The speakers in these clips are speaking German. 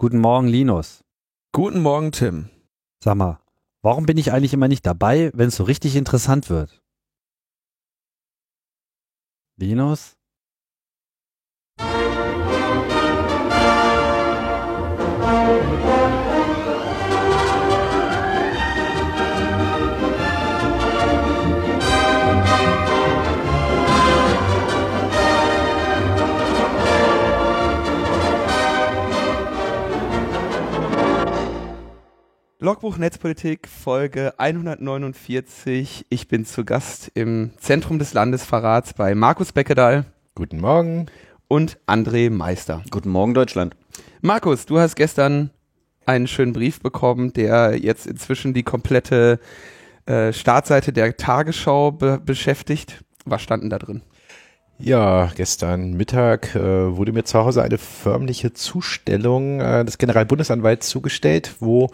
Guten Morgen, Linus. Guten Morgen, Tim. Sag mal, warum bin ich eigentlich immer nicht dabei, wenn es so richtig interessant wird? Linus? Logbuch Netzpolitik, Folge 149. Ich bin zu Gast im Zentrum des Landesverrats bei Markus Beckedahl. Guten Morgen. Und André Meister. Guten Morgen, Deutschland. Markus, du hast gestern einen schönen Brief bekommen, der jetzt inzwischen die komplette äh, Startseite der Tagesschau be beschäftigt. Was standen da drin? Ja, gestern Mittag äh, wurde mir zu Hause eine förmliche Zustellung äh, des Generalbundesanwalts zugestellt, wo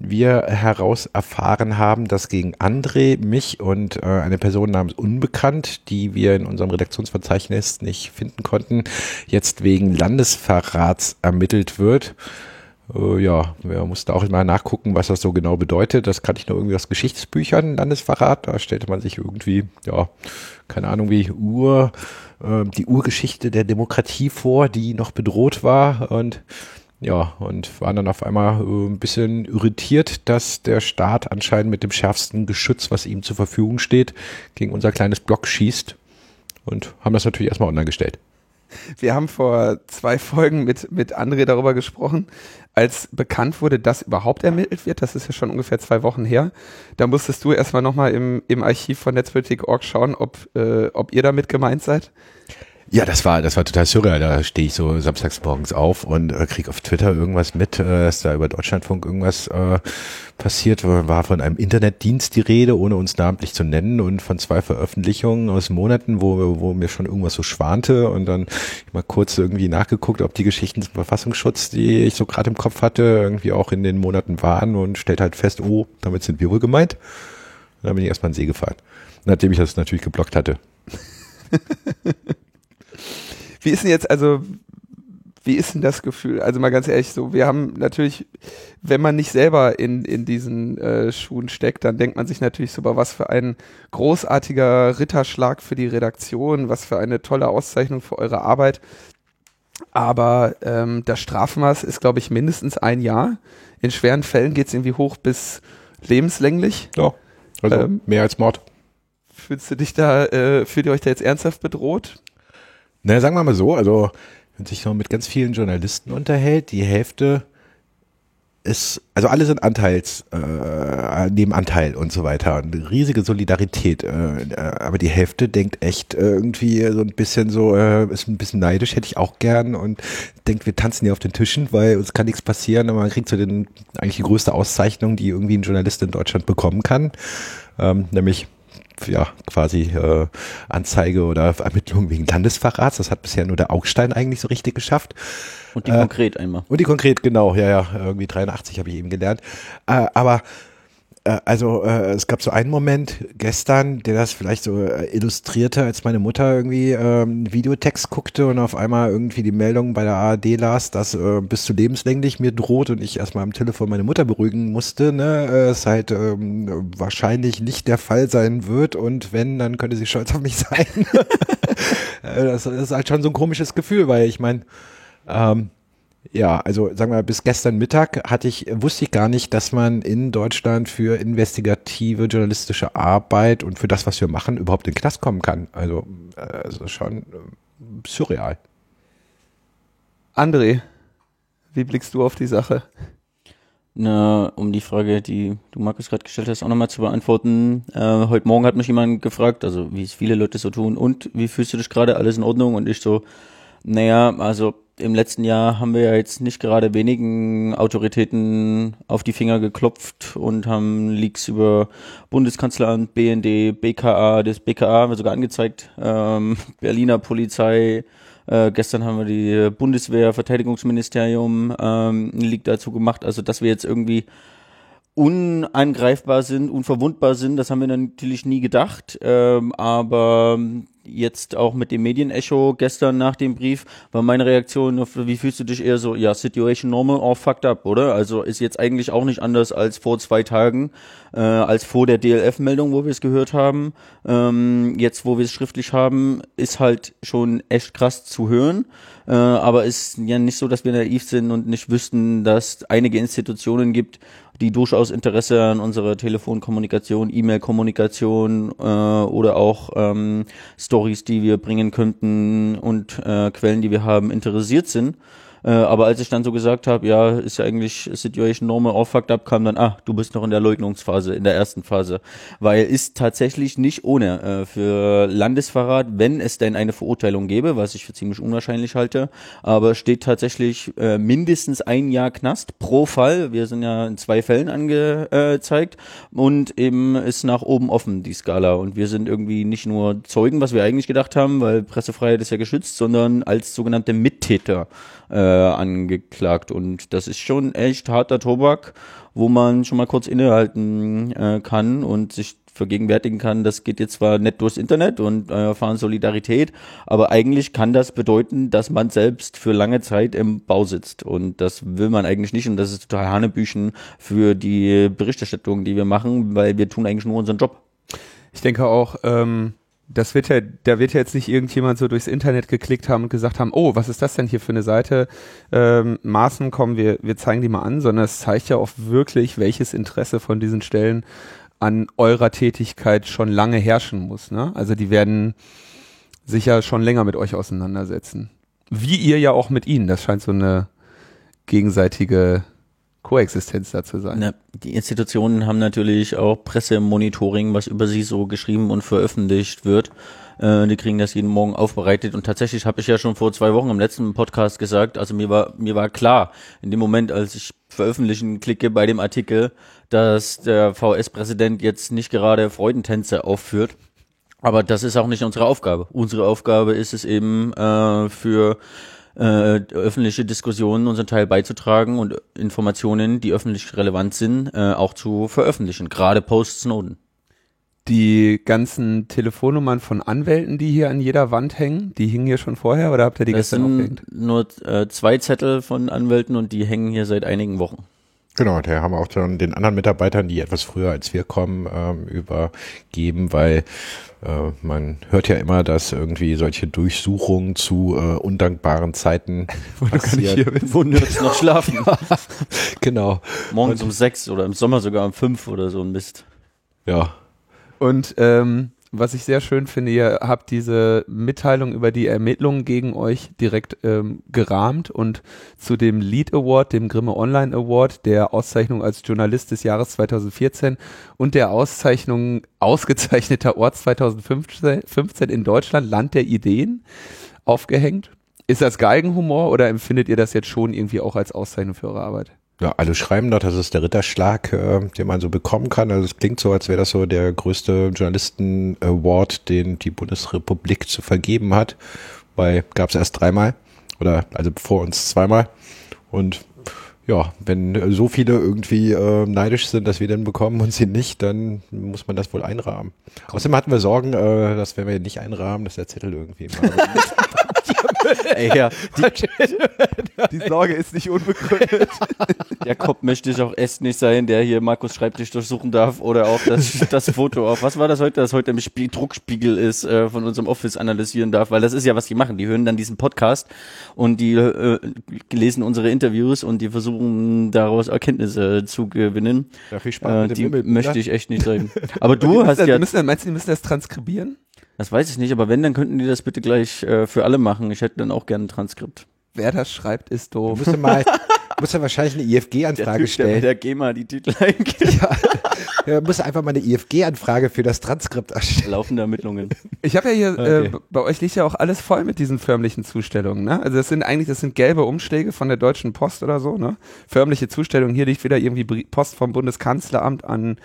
wir heraus erfahren haben, dass gegen André, mich und äh, eine Person namens Unbekannt, die wir in unserem Redaktionsverzeichnis nicht finden konnten, jetzt wegen Landesverrats ermittelt wird. Äh, ja, wir mussten auch mal nachgucken, was das so genau bedeutet. Das kannte ich nur irgendwie aus Geschichtsbüchern, Landesverrat. Da stellte man sich irgendwie, ja, keine Ahnung, wie Ur, äh, die Urgeschichte der Demokratie vor, die noch bedroht war und ja, und waren dann auf einmal äh, ein bisschen irritiert, dass der Staat anscheinend mit dem schärfsten Geschütz, was ihm zur Verfügung steht, gegen unser kleines Block schießt und haben das natürlich erstmal online gestellt. Wir haben vor zwei Folgen mit, mit André darüber gesprochen, als bekannt wurde, dass überhaupt ermittelt wird. Das ist ja schon ungefähr zwei Wochen her. Da musstest du erstmal nochmal im, im Archiv von Netzpolitik.org schauen, ob, äh, ob ihr damit gemeint seid. Ja, das war, das war total surreal. Da stehe ich so samstags morgens auf und äh, krieg auf Twitter irgendwas mit, äh, dass da über Deutschlandfunk irgendwas äh, passiert. War von einem Internetdienst die Rede, ohne uns namentlich zu nennen und von zwei Veröffentlichungen aus Monaten, wo, wo mir schon irgendwas so schwante und dann mal kurz irgendwie nachgeguckt, ob die Geschichten zum Verfassungsschutz, die ich so gerade im Kopf hatte, irgendwie auch in den Monaten waren und stellt halt fest, oh, damit sind wir wohl gemeint. Und dann bin ich erstmal in den See gefahren. Nachdem ich das natürlich geblockt hatte. Wie ist denn jetzt, also, wie ist denn das Gefühl? Also mal ganz ehrlich, so, wir haben natürlich, wenn man nicht selber in, in diesen äh, Schuhen steckt, dann denkt man sich natürlich so, was für ein großartiger Ritterschlag für die Redaktion, was für eine tolle Auszeichnung für eure Arbeit. Aber ähm, das Strafmaß ist, glaube ich, mindestens ein Jahr. In schweren Fällen geht es irgendwie hoch bis lebenslänglich. Ja, also ähm, mehr als Mord. Fühlst du dich da, äh, fühlt ihr euch da jetzt ernsthaft bedroht? Naja, sagen wir mal so, also wenn sich noch mit ganz vielen Journalisten unterhält, die Hälfte ist, also alle sind Anteils, äh, nehmen Anteil und so weiter. Eine riesige Solidarität. Äh, äh, aber die Hälfte denkt echt irgendwie so ein bisschen so, äh, ist ein bisschen neidisch, hätte ich auch gern und denkt, wir tanzen hier auf den Tischen, weil uns kann nichts passieren, aber man kriegt so den, eigentlich die größte Auszeichnung, die irgendwie ein Journalist in Deutschland bekommen kann. Ähm, nämlich ja quasi äh, Anzeige oder Ermittlung wegen Landesverrats. Das hat bisher nur der Augstein eigentlich so richtig geschafft. Und die äh, konkret einmal. Und die konkret, genau, ja, ja, irgendwie 83 habe ich eben gelernt. Äh, aber also äh, es gab so einen Moment gestern, der das vielleicht so äh, illustrierte, als meine Mutter irgendwie ähm, Videotext guckte und auf einmal irgendwie die Meldung bei der ARD las, dass äh, bis zu lebenslänglich mir droht und ich erstmal am Telefon meine Mutter beruhigen musste, ne, äh, es halt ähm, wahrscheinlich nicht der Fall sein wird und wenn, dann könnte sie stolz auf mich sein. Äh, das, das ist halt schon so ein komisches Gefühl, weil ich meine, ähm, ja, also sagen wir bis gestern Mittag hatte ich, wusste ich gar nicht, dass man in Deutschland für investigative journalistische Arbeit und für das, was wir machen, überhaupt in den Knast kommen kann. Also, also schon äh, surreal. André, wie blickst du auf die Sache? Na, um die Frage, die du Markus gerade gestellt hast, auch nochmal zu beantworten. Äh, heute Morgen hat mich jemand gefragt, also wie es viele Leute so tun, und wie fühlst du dich gerade? Alles in Ordnung? Und ich so, naja, also im letzten Jahr haben wir ja jetzt nicht gerade wenigen Autoritäten auf die Finger geklopft und haben Leaks über Bundeskanzleramt, BND, BKA, das BKA haben wir sogar angezeigt, ähm, Berliner Polizei, äh, gestern haben wir die Bundeswehr, Verteidigungsministerium ähm, einen Leak dazu gemacht, also dass wir jetzt irgendwie unangreifbar sind, unverwundbar sind, das haben wir natürlich nie gedacht, ähm, aber jetzt auch mit dem Medienecho gestern nach dem Brief war meine Reaktion, wie fühlst du dich eher so, ja, Situation normal or fucked up, oder? Also ist jetzt eigentlich auch nicht anders als vor zwei Tagen, äh, als vor der DLF-Meldung, wo wir es gehört haben. Ähm, jetzt, wo wir es schriftlich haben, ist halt schon echt krass zu hören. Äh, aber ist ja nicht so, dass wir naiv sind und nicht wüssten, dass einige Institutionen gibt, die durchaus Interesse an unserer Telefonkommunikation, E-Mail-Kommunikation äh, oder auch ähm, Stories, die wir bringen könnten und äh, Quellen, die wir haben, interessiert sind. Äh, aber als ich dann so gesagt habe, ja, ist ja eigentlich Situation normal, all fucked up, kam dann, ah, du bist noch in der Leugnungsphase, in der ersten Phase. Weil ist tatsächlich nicht ohne äh, für Landesverrat, wenn es denn eine Verurteilung gäbe, was ich für ziemlich unwahrscheinlich halte, aber steht tatsächlich äh, mindestens ein Jahr Knast pro Fall. Wir sind ja in zwei Fällen angezeigt und eben ist nach oben offen die Skala und wir sind irgendwie nicht nur Zeugen, was wir eigentlich gedacht haben, weil Pressefreiheit ist ja geschützt, sondern als sogenannte Mittäter äh, angeklagt. Und das ist schon echt harter Tobak, wo man schon mal kurz innehalten äh, kann und sich vergegenwärtigen kann, das geht jetzt zwar nicht durchs Internet und äh, erfahren Solidarität, aber eigentlich kann das bedeuten, dass man selbst für lange Zeit im Bau sitzt und das will man eigentlich nicht und das ist total Hanebüchen für die Berichterstattung, die wir machen, weil wir tun eigentlich nur unseren Job. Ich denke auch, ähm, das wird ja, da wird ja jetzt nicht irgendjemand so durchs Internet geklickt haben und gesagt haben, oh, was ist das denn hier für eine Seite? Ähm, Maßen, kommen wir, wir zeigen die mal an, sondern es zeigt ja auch wirklich, welches Interesse von diesen Stellen an eurer Tätigkeit schon lange herrschen muss. Ne? Also die werden sich ja schon länger mit euch auseinandersetzen. Wie ihr ja auch mit ihnen. Das scheint so eine gegenseitige Koexistenz da zu sein. Ja, die Institutionen haben natürlich auch Pressemonitoring, was über sie so geschrieben und veröffentlicht wird. Äh, die kriegen das jeden Morgen aufbereitet und tatsächlich habe ich ja schon vor zwei Wochen im letzten Podcast gesagt, also mir war mir war klar in dem Moment, als ich veröffentlichen klicke bei dem Artikel, dass der VS-Präsident jetzt nicht gerade Freudentänze aufführt. Aber das ist auch nicht unsere Aufgabe. Unsere Aufgabe ist es eben äh, für äh, öffentliche Diskussionen unseren Teil beizutragen und Informationen, die öffentlich relevant sind, äh, auch zu veröffentlichen, gerade post Snowden. Die ganzen Telefonnummern von Anwälten, die hier an jeder Wand hängen, die hingen hier schon vorher oder habt ihr die das gestern aufgehängt? Nur äh, zwei Zettel von Anwälten und die hängen hier seit einigen Wochen. Genau, der haben wir auch schon den anderen Mitarbeitern, die etwas früher als wir kommen, ähm, übergeben, weil äh, man hört ja immer, dass irgendwie solche Durchsuchungen zu äh, undankbaren Zeiten Wo passieren. Wo noch schlafen. genau. Morgens Und, um sechs oder im Sommer sogar um fünf oder so ein Mist. Ja. Und ähm, was ich sehr schön finde, ihr habt diese Mitteilung über die Ermittlungen gegen euch direkt ähm, gerahmt und zu dem Lead Award, dem Grimme Online Award, der Auszeichnung als Journalist des Jahres 2014 und der Auszeichnung ausgezeichneter Ort 2015 in Deutschland, Land der Ideen, aufgehängt. Ist das Geigenhumor oder empfindet ihr das jetzt schon irgendwie auch als Auszeichnung für eure Arbeit? Ja, alle schreiben doch, das ist der Ritterschlag, äh, den man so bekommen kann. Also es klingt so, als wäre das so der größte Journalisten-Award, den die Bundesrepublik zu vergeben hat. Weil gab es erst dreimal oder also vor uns zweimal. Und ja, wenn so viele irgendwie äh, neidisch sind, dass wir den bekommen und sie nicht, dann muss man das wohl einrahmen. Außerdem hatten wir Sorgen, äh, dass wenn wir nicht einrahmen, dass der Zettel irgendwie mal Ey, ja, die, die, Sorge ist nicht unbegründet. Jakob möchte ich auch erst nicht sein, der hier Markus Schreibtisch durchsuchen darf oder auch das, das Foto auf, was war das heute, das heute im Spie Druckspiegel ist, äh, von unserem Office analysieren darf, weil das ist ja, was die machen. Die hören dann diesen Podcast und die äh, lesen unsere Interviews und die versuchen daraus Erkenntnisse zu gewinnen. Ja, viel Spaß äh, die möchte ich echt nicht sein. Aber du hast ja... Müssen, meinst du, die müssen das transkribieren? Das weiß ich nicht, aber wenn, dann könnten die das bitte gleich äh, für alle machen. Ich hätte dann auch gerne ein Transkript. Wer das schreibt, ist doof. Du musst ja mal, musst ja wahrscheinlich eine IFG-Anfrage stellen. Der, der GEMA die Titel eingeben. Ja, ja muss einfach mal eine IFG-Anfrage für das Transkript erstellen. Laufende Ermittlungen. Ich habe ja hier, äh, okay. äh, bei euch liegt ja auch alles voll mit diesen förmlichen Zustellungen, ne? Also das sind eigentlich, das sind gelbe Umschläge von der Deutschen Post oder so, ne? Förmliche Zustellungen. Hier liegt wieder irgendwie Post vom Bundeskanzleramt an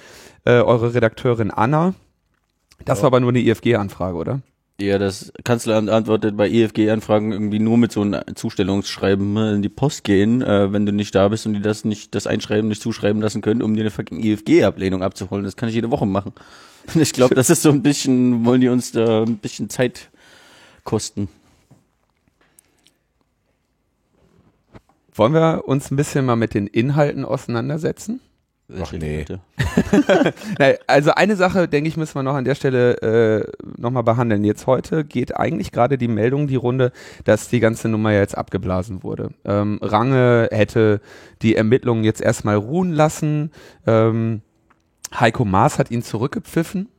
äh, eure Redakteurin Anna. Das ja. war aber nur eine IFG-Anfrage, oder? Ja, das Kanzleramt antwortet bei EFG-Anfragen irgendwie nur mit so einem Zustellungsschreiben ne, in die Post gehen, äh, wenn du nicht da bist und die das nicht, das Einschreiben nicht zuschreiben lassen können, um dir eine fucking EFG-Ablehnung abzuholen. Das kann ich jede Woche machen. Und ich glaube, das ist so ein bisschen, wollen die uns da ein bisschen Zeit kosten. Wollen wir uns ein bisschen mal mit den Inhalten auseinandersetzen? Ach nee. Nein, also eine Sache, denke ich, müssen wir noch an der Stelle äh, nochmal behandeln. Jetzt heute geht eigentlich gerade die Meldung die Runde, dass die ganze Nummer ja jetzt abgeblasen wurde. Ähm, Range hätte die Ermittlungen jetzt erstmal ruhen lassen. Ähm, Heiko Maas hat ihn zurückgepfiffen.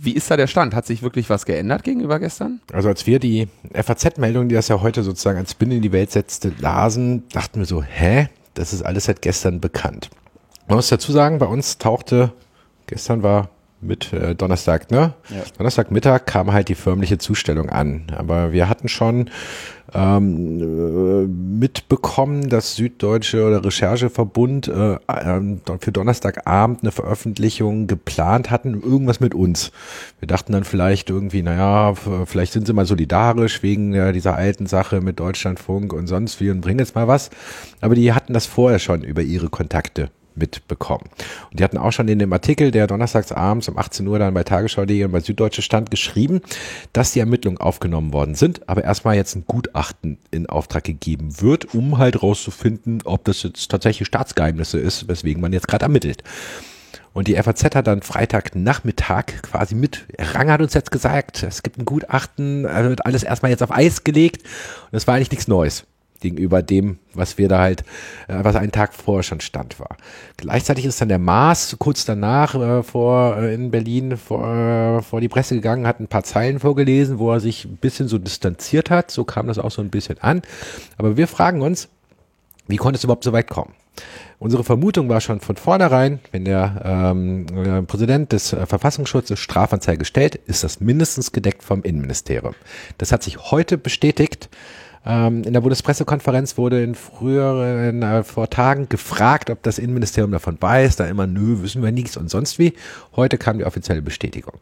Wie ist da der Stand? Hat sich wirklich was geändert gegenüber gestern? Also als wir die FAZ-Meldung, die das ja heute sozusagen als Spin in die Welt setzte, lasen, dachten wir so, hä? Das ist alles seit gestern bekannt. Man muss dazu sagen, bei uns tauchte, gestern war mit äh, Donnerstag, ne? Ja. Donnerstagmittag kam halt die förmliche Zustellung an. Aber wir hatten schon ähm, äh, mitbekommen, dass Süddeutsche oder Rechercheverbund äh, ähm, für Donnerstagabend eine Veröffentlichung geplant hatten, irgendwas mit uns. Wir dachten dann vielleicht irgendwie, naja, vielleicht sind sie mal solidarisch wegen äh, dieser alten Sache mit Deutschlandfunk und sonst wie und bringen jetzt mal was. Aber die hatten das vorher schon über ihre Kontakte mitbekommen. Und die hatten auch schon in dem Artikel, der donnerstags abends um 18 Uhr dann bei Tagesschau.de und bei Süddeutsche stand, geschrieben, dass die Ermittlungen aufgenommen worden sind, aber erstmal jetzt ein Gutachten in Auftrag gegeben wird, um halt rauszufinden, ob das jetzt tatsächlich Staatsgeheimnisse ist, weswegen man jetzt gerade ermittelt. Und die FAZ hat dann Freitagnachmittag quasi mit, Rang hat uns jetzt gesagt, es gibt ein Gutachten, wird alles erstmal jetzt auf Eis gelegt. Und das war eigentlich nichts Neues gegenüber dem, was wir da halt, äh, was einen Tag vorher schon stand war. Gleichzeitig ist dann der Maas kurz danach äh, vor äh, in Berlin vor, äh, vor die Presse gegangen, hat ein paar Zeilen vorgelesen, wo er sich ein bisschen so distanziert hat. So kam das auch so ein bisschen an. Aber wir fragen uns, wie konnte es überhaupt so weit kommen? Unsere Vermutung war schon von vornherein, wenn der ähm, äh, Präsident des äh, Verfassungsschutzes Strafanzeige stellt, ist das mindestens gedeckt vom Innenministerium. Das hat sich heute bestätigt. Ähm, in der Bundespressekonferenz wurde in früheren, äh, vor Tagen gefragt, ob das Innenministerium davon weiß. Da immer, nö, wissen wir nichts und sonst wie. Heute kam die offizielle Bestätigung.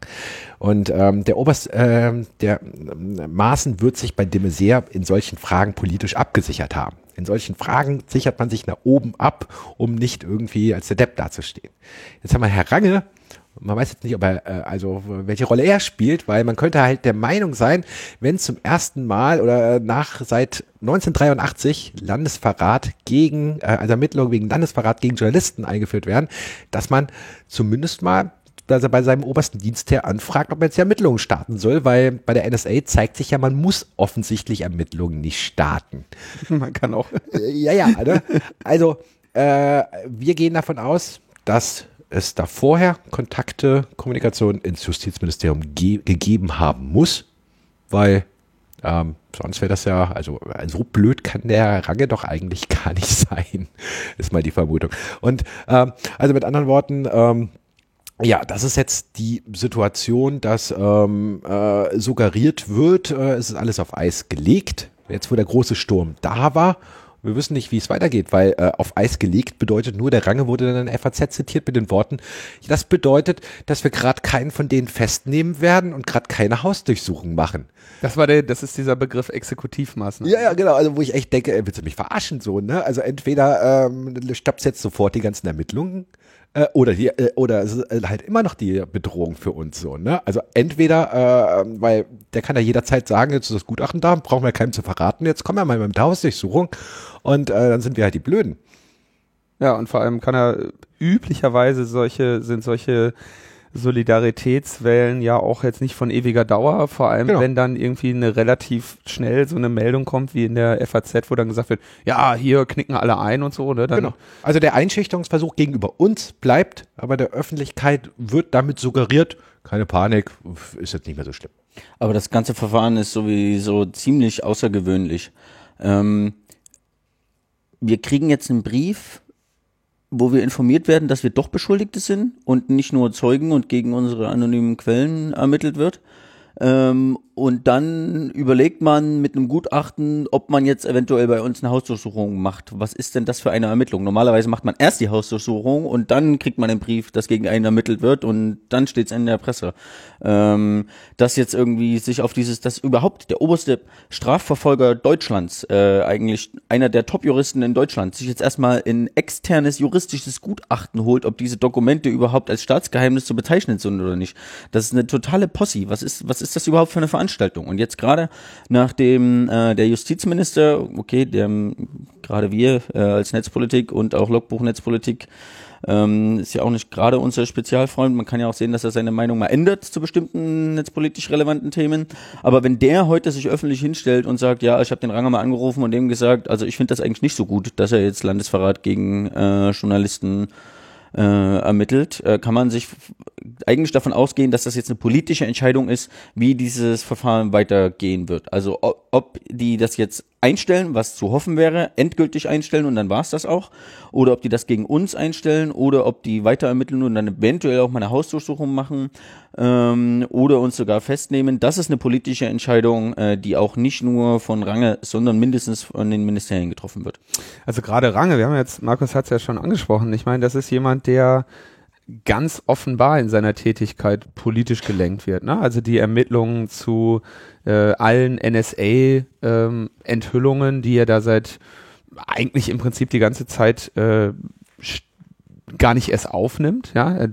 Und ähm, der Oberst, äh, der äh, Maaßen wird sich bei de Maizière in solchen Fragen politisch abgesichert haben. In solchen Fragen sichert man sich nach oben ab, um nicht irgendwie als der Depp dazustehen. Jetzt haben wir Herr Range, man weiß jetzt nicht, ob er, äh, also welche Rolle er spielt, weil man könnte halt der Meinung sein, wenn zum ersten Mal oder äh, nach seit 1983 Landesverrat gegen, äh, also Ermittlungen wegen Landesverrat gegen Journalisten eingeführt werden, dass man zumindest mal dass er bei seinem obersten Dienstherr anfragt, ob er jetzt die Ermittlungen starten soll, weil bei der NSA zeigt sich ja, man muss offensichtlich Ermittlungen nicht starten. Man kann auch. Ja, ja, ne? also äh, wir gehen davon aus, dass es da vorher Kontakte, Kommunikation ins Justizministerium ge gegeben haben muss, weil ähm, sonst wäre das ja, also so blöd kann der Range doch eigentlich gar nicht sein, ist mal die Vermutung. Und ähm, also mit anderen Worten, ähm, ja, das ist jetzt die Situation, dass ähm, äh, suggeriert wird, äh, es ist alles auf Eis gelegt. Jetzt, wo der große Sturm da war, wir wissen nicht, wie es weitergeht, weil äh, auf Eis gelegt bedeutet nur, der Range wurde dann in der FAZ zitiert mit den Worten, das bedeutet, dass wir gerade keinen von denen festnehmen werden und gerade keine Hausdurchsuchung machen. Das war der, das ist dieser Begriff Exekutivmaßnahmen. Ja, ja, genau. Also wo ich echt denke, willst du mich verarschen so, ne? Also entweder ähm, stoppst jetzt sofort die ganzen Ermittlungen äh, oder die, äh, oder es ist äh, halt immer noch die Bedrohung für uns so, ne? Also entweder, äh, weil der kann ja jederzeit sagen, jetzt ist das Gutachten da, brauchen wir keinem zu verraten, jetzt kommen wir mal mit der Hausdurchsuchung und äh, dann sind wir halt die Blöden. Ja, und vor allem kann er üblicherweise solche, sind solche Solidaritätswellen ja auch jetzt nicht von ewiger Dauer, vor allem Genau. wenn dann irgendwie eine relativ schnell so eine Meldung kommt wie in der FAZ, wo dann gesagt wird, ja, hier knicken alle ein und so, ne? Dann, Genau. Also der Einschüchterungsversuch gegenüber uns bleibt, aber der Öffentlichkeit wird damit suggeriert, keine Panik, ist jetzt nicht mehr so schlimm. Aber das ganze Verfahren ist sowieso ziemlich außergewöhnlich. Ähm, wir kriegen jetzt einen Brief, wo wir informiert werden, dass wir doch Beschuldigte sind und nicht nur Zeugen und gegen unsere anonymen Quellen ermittelt wird. Ähm, und dann überlegt man mit einem Gutachten, ob man jetzt eventuell bei uns eine Hausdurchsuchung macht. Was ist denn das für eine Ermittlung? Normalerweise macht man erst die Hausdurchsuchung und dann kriegt man einen Brief, dass gegen einen ermittelt wird und dann steht es in der Presse. Ähm, dass jetzt irgendwie sich auf dieses, dass überhaupt der oberste Strafverfolger Deutschlands, äh, eigentlich einer der Top-Juristen in Deutschland, sich jetzt erstmal ein externes juristisches Gutachten holt, ob diese Dokumente überhaupt als Staatsgeheimnis zu bezeichnen sind oder nicht. Das ist eine totale Possi. Was ist, was ist das überhaupt für eine Veranstaltung? Und jetzt gerade nachdem äh, der Justizminister, okay, der gerade wir äh, als Netzpolitik und auch Logbuch Netzpolitik ähm, ist ja auch nicht gerade unser Spezialfreund. Man kann ja auch sehen, dass er seine Meinung mal ändert zu bestimmten netzpolitisch relevanten Themen. Aber wenn der heute sich öffentlich hinstellt und sagt, ja, ich habe den Ranger mal angerufen und dem gesagt, also ich finde das eigentlich nicht so gut, dass er jetzt Landesverrat gegen äh, Journalisten äh, ermittelt, äh, kann man sich eigentlich davon ausgehen, dass das jetzt eine politische Entscheidung ist, wie dieses Verfahren weitergehen wird. Also ob, ob die das jetzt einstellen, was zu hoffen wäre, endgültig einstellen und dann war's das auch, oder ob die das gegen uns einstellen oder ob die weiter ermitteln und dann eventuell auch mal eine Hausdurchsuchung machen ähm, oder uns sogar festnehmen. Das ist eine politische Entscheidung, äh, die auch nicht nur von Range, sondern mindestens von den Ministerien getroffen wird. Also gerade Range, wir haben jetzt, Markus hat es ja schon angesprochen, ich meine, das ist jemand, der ganz offenbar in seiner Tätigkeit politisch gelenkt wird. Ne? Also die Ermittlungen zu äh, allen NSA-Enthüllungen, ähm, die er da seit eigentlich im Prinzip die ganze Zeit äh, gar nicht erst aufnimmt. Ja,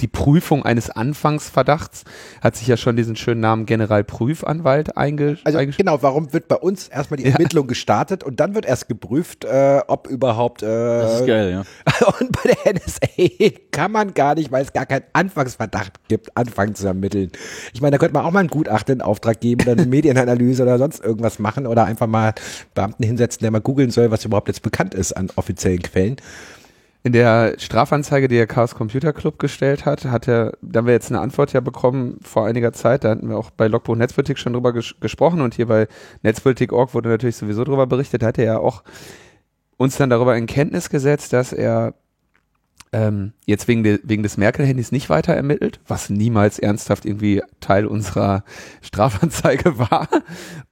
die Prüfung eines Anfangsverdachts hat sich ja schon diesen schönen Namen Generalprüfanwalt einge also Genau, warum wird bei uns erstmal die Ermittlung ja. gestartet und dann wird erst geprüft, äh, ob überhaupt. Äh, das ist geil, ja. Und bei der NSA kann man gar nicht, weil es gar keinen Anfangsverdacht gibt, anfangen zu ermitteln. Ich meine, da könnte man auch mal einen Gutachten in Auftrag geben, dann eine Medienanalyse oder sonst irgendwas machen oder einfach mal Beamten hinsetzen, der mal googeln soll, was überhaupt jetzt bekannt ist an offiziellen Quellen. In der Strafanzeige, die der Chaos Computer Club gestellt hat, hat er, da haben wir jetzt eine Antwort ja bekommen vor einiger Zeit, da hatten wir auch bei Logbuch Netzpolitik schon drüber ges gesprochen und hier bei Netzpolitik.org wurde natürlich sowieso drüber berichtet, hat er ja auch uns dann darüber in Kenntnis gesetzt, dass er ähm, jetzt wegen, de, wegen des Merkel-Handys nicht weiter ermittelt, was niemals ernsthaft irgendwie Teil unserer Strafanzeige war.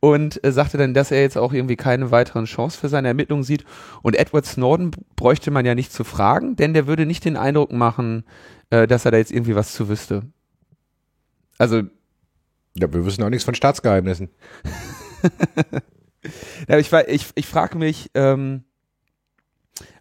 Und äh, sagte dann, dass er jetzt auch irgendwie keine weiteren Chance für seine Ermittlungen sieht. Und Edward Snowden bräuchte man ja nicht zu fragen, denn der würde nicht den Eindruck machen, äh, dass er da jetzt irgendwie was zu wüsste. Also. Ja, wir wissen auch nichts von Staatsgeheimnissen. ja, ich, ich, ich frage mich, ähm,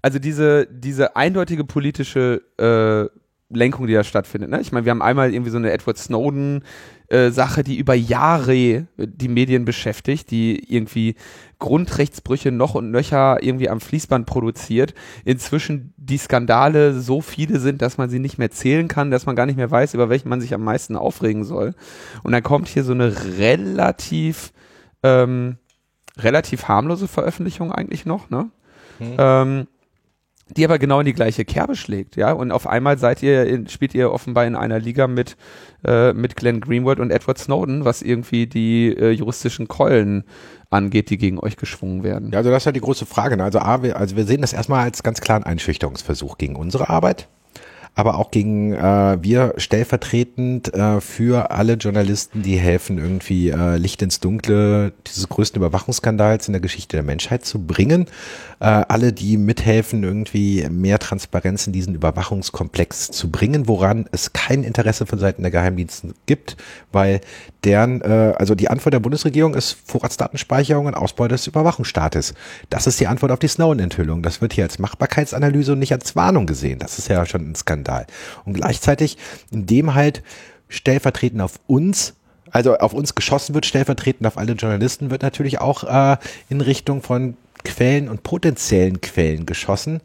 also diese, diese eindeutige politische äh, Lenkung, die da stattfindet. Ne? Ich meine, wir haben einmal irgendwie so eine Edward Snowden äh, Sache, die über Jahre die Medien beschäftigt, die irgendwie Grundrechtsbrüche noch und nöcher irgendwie am Fließband produziert. Inzwischen die Skandale so viele sind, dass man sie nicht mehr zählen kann, dass man gar nicht mehr weiß, über welchen man sich am meisten aufregen soll. Und dann kommt hier so eine relativ ähm, relativ harmlose Veröffentlichung eigentlich noch, ne? Mhm. Ähm, die aber genau in die gleiche Kerbe schlägt, ja. Und auf einmal seid ihr, in, spielt ihr offenbar in einer Liga mit, äh, mit Glenn Greenwood und Edward Snowden, was irgendwie die äh, juristischen Keulen angeht, die gegen euch geschwungen werden. Ja, also das ist ja die große Frage. Ne? Also, A, wir, also wir sehen das erstmal als ganz klaren Einschüchterungsversuch gegen unsere Arbeit aber auch gegen äh, wir stellvertretend äh, für alle Journalisten, die helfen, irgendwie äh, Licht ins Dunkle dieses größten Überwachungsskandals in der Geschichte der Menschheit zu bringen. Äh, alle, die mithelfen, irgendwie mehr Transparenz in diesen Überwachungskomplex zu bringen, woran es kein Interesse von Seiten der Geheimdienste gibt, weil deren, äh, also die Antwort der Bundesregierung ist Vorratsdatenspeicherung und Ausbau des Überwachungsstaates. Das ist die Antwort auf die Snowden-Enthüllung. Das wird hier als Machbarkeitsanalyse und nicht als Warnung gesehen. Das ist ja schon ein Skandal. Skandal. Und gleichzeitig, indem halt stellvertretend auf uns also auf uns geschossen wird, stellvertretend auf alle Journalisten, wird natürlich auch äh, in Richtung von Quellen und potenziellen Quellen geschossen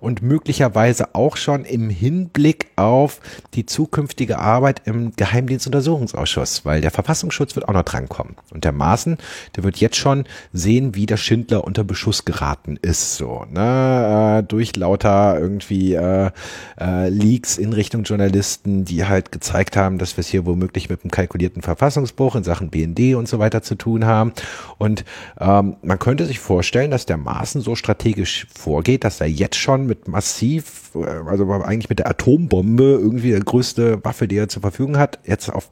und möglicherweise auch schon im Hinblick auf die zukünftige Arbeit im Geheimdienstuntersuchungsausschuss, weil der Verfassungsschutz wird auch noch drankommen. Und der Maaßen, der wird jetzt schon sehen, wie der Schindler unter Beschuss geraten ist, so, ne, äh, durch lauter irgendwie äh, äh, Leaks in Richtung Journalisten, die halt gezeigt haben, dass wir es hier womöglich mit einem kalkulierten Verfassungsbruch in Sachen BND und so weiter zu tun haben. Und ähm, man könnte sich vorstellen, dass der Maaßen so strategisch vorgeht, dass er jetzt schon mit massiv, äh, also eigentlich mit der Atombombe irgendwie die größte Waffe, die er zur Verfügung hat, jetzt auf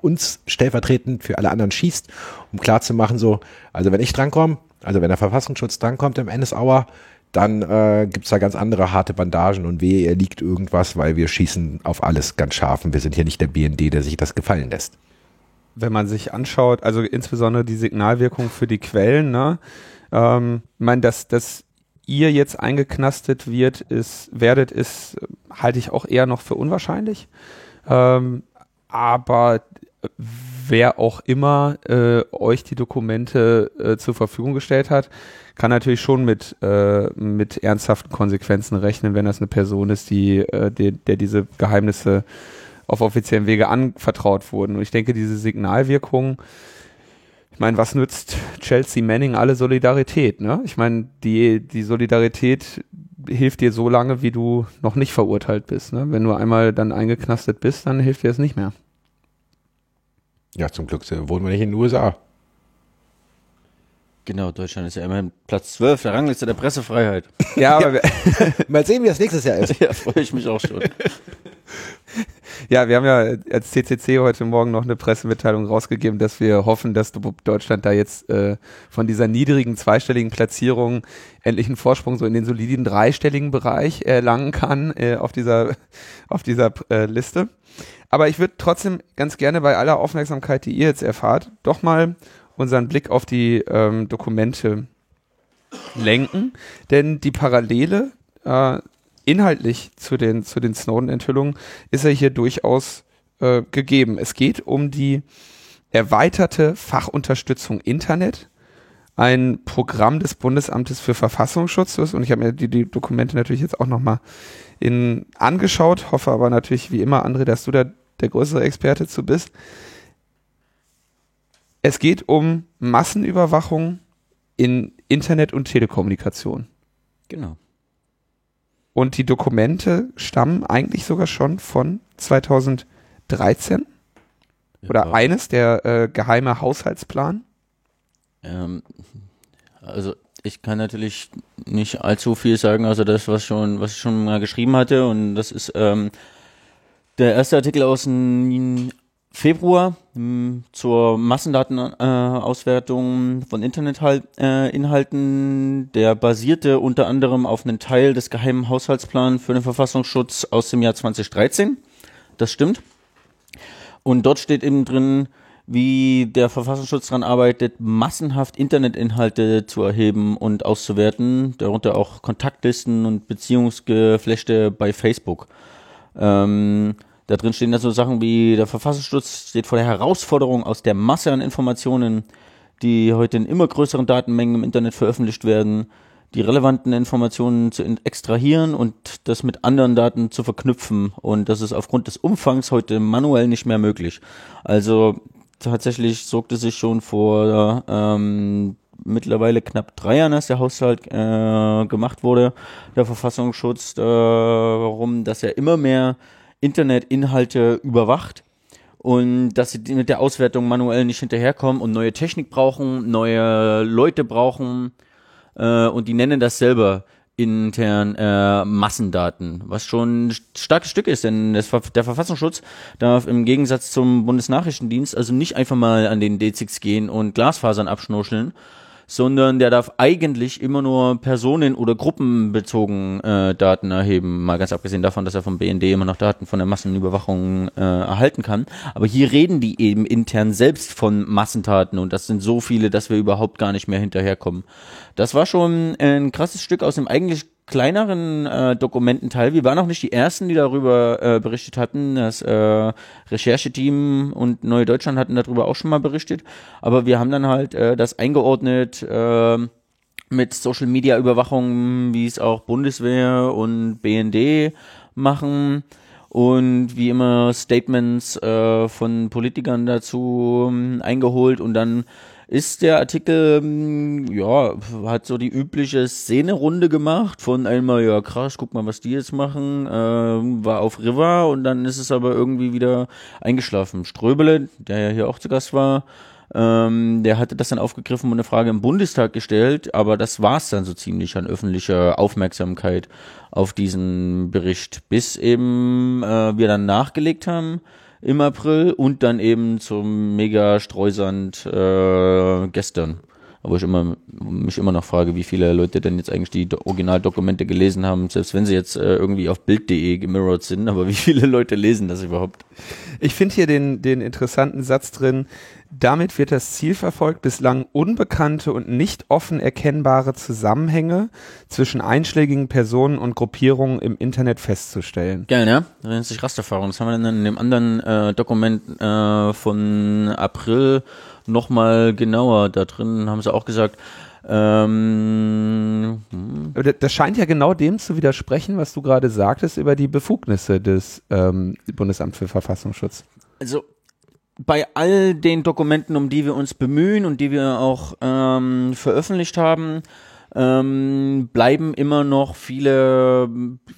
uns stellvertretend für alle anderen schießt, um klarzumachen, so, also wenn ich drankomme, also wenn der Verfassungsschutz drankommt im NSAuer, dann äh, gibt es da ganz andere harte Bandagen und wehe, er liegt irgendwas, weil wir schießen auf alles ganz scharf und wir sind hier nicht der BND, der sich das gefallen lässt. Wenn man sich anschaut, also insbesondere die Signalwirkung für die Quellen, ne? Ähm, ich meine, dass, dass ihr jetzt eingeknastet wird, ist, werdet, ist, halte ich auch eher noch für unwahrscheinlich. Ähm, aber wer auch immer äh, euch die Dokumente äh, zur Verfügung gestellt hat, kann natürlich schon mit, äh, mit ernsthaften Konsequenzen rechnen, wenn das eine Person ist, die, äh, die, der diese Geheimnisse auf offiziellen Wege anvertraut wurden. Und ich denke, diese Signalwirkung, ich meine, was nützt Chelsea Manning alle Solidarität? Ne? Ich meine, die, die Solidarität hilft dir so lange, wie du noch nicht verurteilt bist. Ne? Wenn du einmal dann eingeknastet bist, dann hilft dir es nicht mehr. Ja, zum Glück wohnen wir nicht in den USA. Genau, Deutschland ist ja immerhin Platz 12 der Rangliste der Pressefreiheit. Ja, aber Mal sehen, wie das nächstes Jahr ist. ja, freue ich mich auch schon. Ja, wir haben ja als CCC heute Morgen noch eine Pressemitteilung rausgegeben, dass wir hoffen, dass Deutschland da jetzt äh, von dieser niedrigen zweistelligen Platzierung endlich einen Vorsprung so in den soliden dreistelligen Bereich erlangen kann äh, auf dieser auf dieser äh, Liste. Aber ich würde trotzdem ganz gerne bei aller Aufmerksamkeit, die ihr jetzt erfahrt, doch mal unseren Blick auf die ähm, Dokumente lenken, denn die Parallele äh, inhaltlich zu den, zu den Snowden-Enthüllungen ist ja hier durchaus äh, gegeben. Es geht um die erweiterte Fachunterstützung Internet, ein Programm des Bundesamtes für Verfassungsschutz und ich habe mir die, die Dokumente natürlich jetzt auch nochmal angeschaut, hoffe aber natürlich wie immer, André, dass du da der größere Experte zu bist. Es geht um Massenüberwachung in Internet und Telekommunikation. Genau. Und die Dokumente stammen eigentlich sogar schon von 2013 oder Ja. eines, der äh, geheime Haushaltsplan. Ähm, also ich kann natürlich nicht allzu viel sagen, also das, was schon, was ich schon mal geschrieben hatte, und das ist ähm, der erste Artikel aus dem Februar mh, zur Massendatenauswertung äh, von Internetinhalten. Äh, der basierte unter anderem auf einem Teil des geheimen Haushaltsplans für den Verfassungsschutz aus dem Jahr 2013. Das stimmt. Und dort steht eben drin, wie der Verfassungsschutz daran arbeitet, massenhaft Internetinhalte zu erheben und auszuwerten, darunter auch Kontaktlisten und Beziehungsgeflechte bei Facebook. Ähm, da drin stehen da so Sachen wie der Verfassungsschutz steht vor der Herausforderung aus der Masse an Informationen, die heute in immer größeren Datenmengen im Internet veröffentlicht werden, die relevanten Informationen zu extrahieren und das mit anderen Daten zu verknüpfen. Und das ist aufgrund des Umfangs heute manuell nicht mehr möglich. Also tatsächlich sorgte sich schon vor ähm, mittlerweile knapp drei Jahren, als der Haushalt äh, gemacht wurde, der Verfassungsschutz darum, dass er immer mehr Internetinhalte überwacht und dass sie mit der Auswertung manuell nicht hinterherkommen und neue Technik brauchen, neue Leute brauchen äh, und die nennen das selber intern äh, Massendaten, was schon ein starkes Stück ist, denn das, der Verfassungsschutz darf im Gegensatz zum Bundesnachrichtendienst also nicht einfach mal an den D6 gehen und Glasfasern abschnuscheln, sondern der darf eigentlich immer nur personen- oder gruppenbezogen äh, Daten erheben, mal ganz abgesehen davon, dass er vom BND immer noch Daten von der Massenüberwachung äh, erhalten kann. Aber hier reden die eben intern selbst von Massendaten und das sind so viele, dass wir überhaupt gar nicht mehr hinterherkommen. Das war schon ein krasses Stück aus dem eigentlich kleineren äh, Dokumententeil. Wir waren auch nicht die Ersten, die darüber äh, berichtet hatten. Das äh, Rechercheteam und Neue Deutschland hatten darüber auch schon mal berichtet. Aber wir haben dann halt äh, das eingeordnet äh, mit Social Media Überwachung, wie es auch Bundeswehr und BND machen. Und wie immer Statements äh, von Politikern dazu ähm, eingeholt und dann ist der Artikel, ähm, ja, hat so die übliche Szenerunde gemacht von einmal, ja krass, guck mal, was die jetzt machen, ähm, war auf River und dann ist es aber irgendwie wieder eingeschlafen. Ströbele, der ja hier auch zu Gast war, ähm, der hatte das dann aufgegriffen und eine Frage im Bundestag gestellt, aber das war's dann so ziemlich an öffentlicher Aufmerksamkeit auf diesen Bericht, bis eben äh, wir dann nachgelegt haben im April und dann eben zum Mega Streusand äh, gestern. Aber ich immer, mich immer noch frage, wie viele Leute denn jetzt eigentlich die Do- Originaldokumente gelesen haben, selbst wenn sie jetzt äh, irgendwie auf Bild.de gemirrored sind, aber wie viele Leute lesen das überhaupt? Ich finde hier den, den interessanten Satz drin, damit wird das Ziel verfolgt, bislang unbekannte und nicht offen erkennbare Zusammenhänge zwischen einschlägigen Personen und Gruppierungen im Internet festzustellen. Geil, ne? Das nennt sich Rasterfahrung. Das haben wir dann in dem anderen äh, Dokument äh, von April nochmal genauer. Da drin haben sie auch gesagt, ähm, hm, das- scheint ja genau dem zu widersprechen, was du gerade sagtest über die Befugnisse des ähm, Bundesamt für Verfassungsschutz. also bei all den Dokumenten, um die wir uns bemühen und die wir auch ähm, veröffentlicht haben, ähm, bleiben immer noch viele,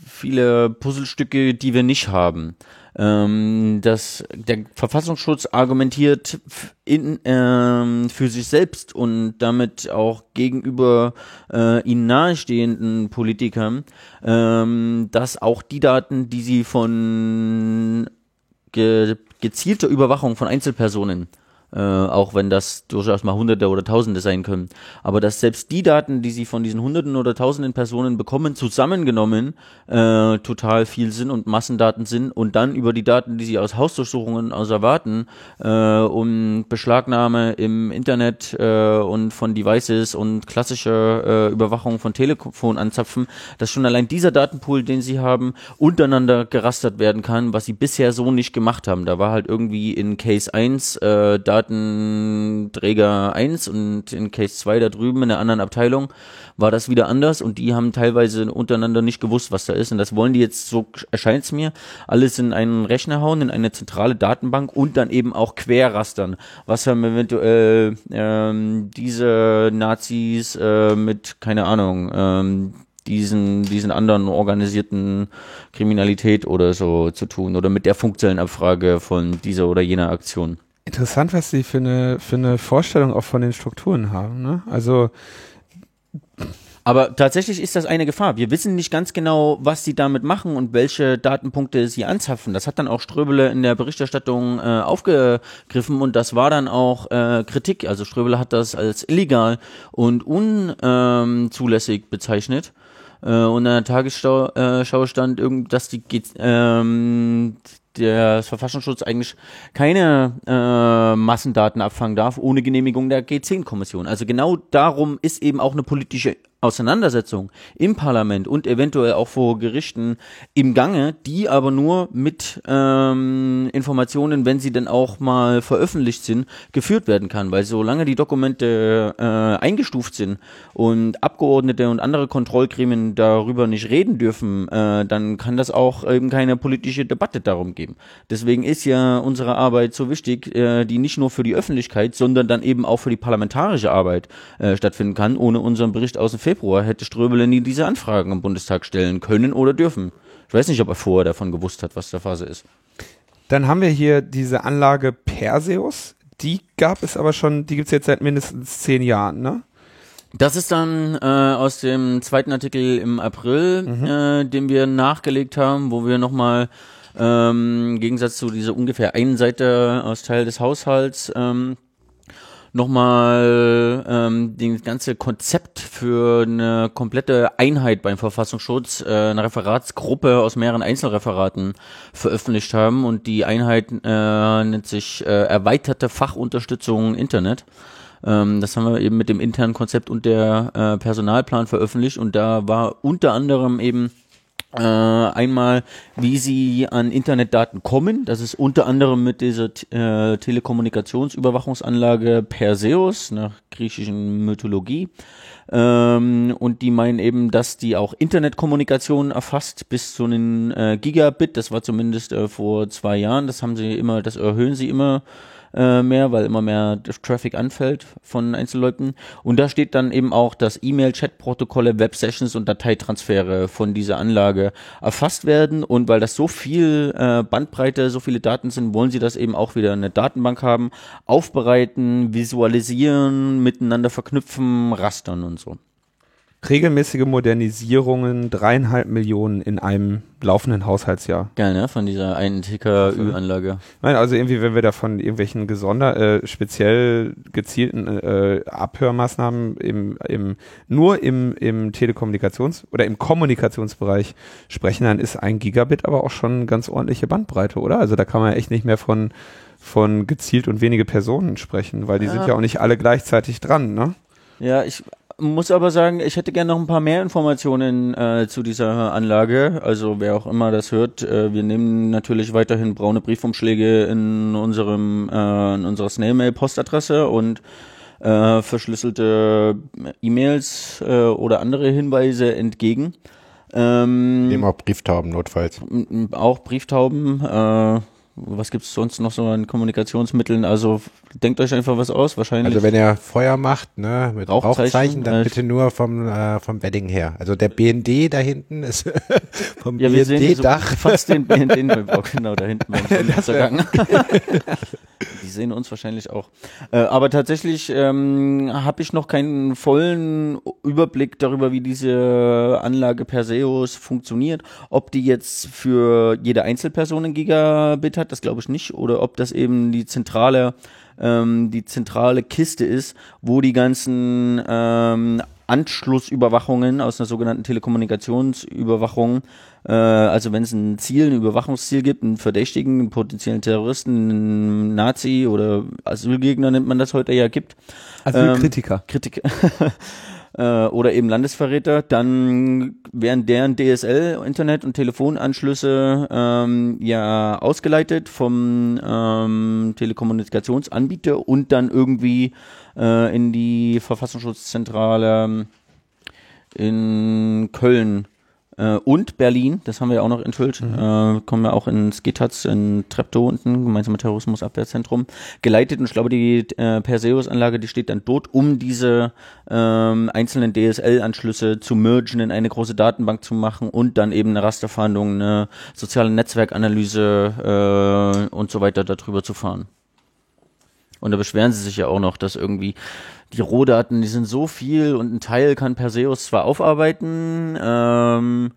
viele Puzzlestücke, die wir nicht haben. Ähm, das, der Verfassungsschutz argumentiert in, ähm, für sich selbst und damit auch gegenüber äh, ihnen nahestehenden Politikern, ähm, dass auch die Daten, die sie von gezielte Überwachung von Einzelpersonen, äh, auch wenn das durchaus mal Hunderte oder Tausende sein können, aber dass selbst die Daten, die sie von diesen Hunderten oder Tausenden Personen bekommen, zusammengenommen äh, total viel sind und Massendaten sind und dann über die Daten, die sie aus Hausdurchsuchungen aus erwarten, äh, um Beschlagnahme im Internet äh, und von Devices und klassische äh, Überwachung von Telefon anzapfen, dass schon allein dieser Datenpool, den sie haben, untereinander gerastert werden kann, was sie bisher so nicht gemacht haben. Da war halt irgendwie in Case 1 äh, Datenträger 1 und in Case 2 da drüben in der anderen Abteilung war das wieder anders und die haben teilweise untereinander nicht gewusst, was da ist. Und das wollen die jetzt, so erscheint es mir, alles in einen Rechner hauen, in eine zentrale Datenbank und dann eben auch querrastern. Was haben eventuell ähm, diese Nazis äh, mit, keine Ahnung, ähm, diesen, diesen anderen organisierten Kriminalität oder so zu tun oder mit der funktionellen Abfrage von dieser oder jener Aktion. Interessant, was sie für eine, für eine Vorstellung auch von den Strukturen haben. Ne? Also Aber tatsächlich ist das eine Gefahr. Wir wissen nicht ganz genau, was sie damit machen und welche Datenpunkte sie anzapfen. Das hat dann auch Ströbele in der Berichterstattung äh, aufgegriffen und das war dann auch äh, Kritik. Also Ströbele hat das als illegal und unzulässig bezeichnet. Äh, und in der Tagesschau äh, stand, dass die ähm, der Verfassungsschutz eigentlich keine äh, Massendaten abfangen darf ohne Genehmigung der G10-Kommission. Also genau darum ist eben auch eine politische Auseinandersetzung im Parlament und eventuell auch vor Gerichten im Gange, die aber nur mit ähm, Informationen, wenn sie denn auch mal veröffentlicht sind, geführt werden kann. Weil solange die Dokumente äh, eingestuft sind und Abgeordnete und andere Kontrollgremien darüber nicht reden dürfen, äh, dann kann das auch eben keine politische Debatte darum geben. Deswegen ist ja unsere Arbeit so wichtig, äh, die nicht nur für die Öffentlichkeit, sondern dann eben auch für die parlamentarische Arbeit äh, stattfinden kann. Ohne unseren Bericht aus dem Februar hätte Ströbele nie diese Anfragen im Bundestag stellen können oder dürfen. Ich weiß nicht, ob er vorher davon gewusst hat, was der Phase ist. Dann haben wir hier diese Anlage Perseus. Die gab es aber schon, die gibt es jetzt seit mindestens zehn Jahren, ne? Das ist dann äh, aus dem zweiten Artikel im April, äh, den wir nachgelegt haben, wo wir nochmal ähm, im Gegensatz zu dieser ungefähr einen Seite aus Teil des Haushalts ähm, nochmal ähm, das ganze Konzept für eine komplette Einheit beim Verfassungsschutz, äh, eine Referatsgruppe aus mehreren Einzelreferaten veröffentlicht haben und die Einheit äh, nennt sich äh, erweiterte Fachunterstützung Internet. Ähm, das haben wir eben mit dem internen Konzept und der äh, Personalplan veröffentlicht und da war unter anderem eben äh, einmal, wie sie an Internetdaten kommen. Das ist unter anderem mit dieser äh, Telekommunikationsüberwachungsanlage Perseus nach griechischen Mythologie. Ähm, und die meinen eben, dass die auch Internetkommunikation erfasst bis zu einem äh, Gigabit. Das war zumindest äh, vor zwei Jahren. Das haben sie immer, das erhöhen sie immer äh, mehr, weil immer mehr Traffic anfällt von Einzelleuten. Und da steht dann eben auch, dass E-Mail-Chat-Protokolle, Web-Sessions und Dateitransfere von dieser Anlage erfasst werden. Und weil das so viel äh, Bandbreite, so viele Daten sind, wollen sie das eben auch wieder in eine Datenbank haben, aufbereiten, visualisieren, miteinander verknüpfen, rastern und so. Regelmäßige Modernisierungen, dreieinhalb Millionen in einem laufenden Haushaltsjahr. Geil, ne? Von dieser einen TKÜ-Anlage. Nein, also irgendwie, wenn wir da von irgendwelchen gesonder, äh, speziell gezielten äh, Abhörmaßnahmen im, im, nur im, im Telekommunikations- oder im Kommunikationsbereich sprechen, dann ist ein Gigabit aber auch schon eine ganz ordentliche Bandbreite, oder? Also da kann man echt nicht mehr von, von gezielt und wenige Personen sprechen, weil die Ja. sind ja auch nicht alle gleichzeitig dran, ne? Ja, ich muss aber sagen, ich hätte gerne noch ein paar mehr Informationen äh, zu dieser Anlage. Also wer auch immer das hört, äh, wir nehmen natürlich weiterhin braune Briefumschläge in unserem äh, in unserer Snailmail-Postadresse und äh, verschlüsselte E-Mails äh, oder andere Hinweise entgegen. Ähm, Nehmen auch Brieftauben notfalls. auch Brieftauben. Äh, was gibt's sonst noch so an Kommunikationsmitteln? Also denkt euch einfach was aus. Wahrscheinlich. Also wenn er Feuer macht, ne, mit Rauchzeichen, Rauchzeichen, dann äh, bitte nur vom, äh, vom Wedding her. Also der BND da hinten ist vom Ja, sehen so BND-Dach. fast den, Neublock, genau, da hinten beim Sonnenuntergang. Die sehen uns wahrscheinlich auch. Äh, aber tatsächlich ähm, habe ich noch keinen vollen Überblick darüber, wie diese Anlage Perseus funktioniert. Ob die jetzt für jede Einzelperson ein Gigabit hat, das glaube ich nicht. Oder ob das eben die zentrale, ähm, die zentrale Kiste ist, wo die ganzen ähm, Anschlussüberwachungen aus einer sogenannten Telekommunikationsüberwachung, äh, also wenn es ein Ziel, ein Überwachungsziel gibt, einen Verdächtigen, einen potenziellen Terroristen, einen Nazi oder Asylgegner nennt man das heute ja gibt, Also Ähm, Kritiker. Äh, oder eben Landesverräter, dann werden deren DSL, Internet- und Telefonanschlüsse ähm, ja ausgeleitet vom ähm, Telekommunikationsanbieter und dann irgendwie äh, in die Verfassungsschutzzentrale ähm, in Köln äh, und Berlin, das haben wir ja auch noch enthüllt, äh, kommen wir auch ins GTAZ in Treptow unten, gemeinsame Terrorismusabwehrzentrum, geleitet und ich glaube, die äh, Perseus-Anlage, die steht dann dort, um diese ähm, einzelnen DSL-Anschlüsse zu mergen, in eine große Datenbank zu machen und dann eben eine Rasterfahndung, eine soziale Netzwerkanalyse äh, und so weiter darüber zu fahren. Und da beschweren sie sich ja auch noch, dass irgendwie die Rohdaten, die sind so viel und ein Teil kann Perseus zwar aufarbeiten, ähm,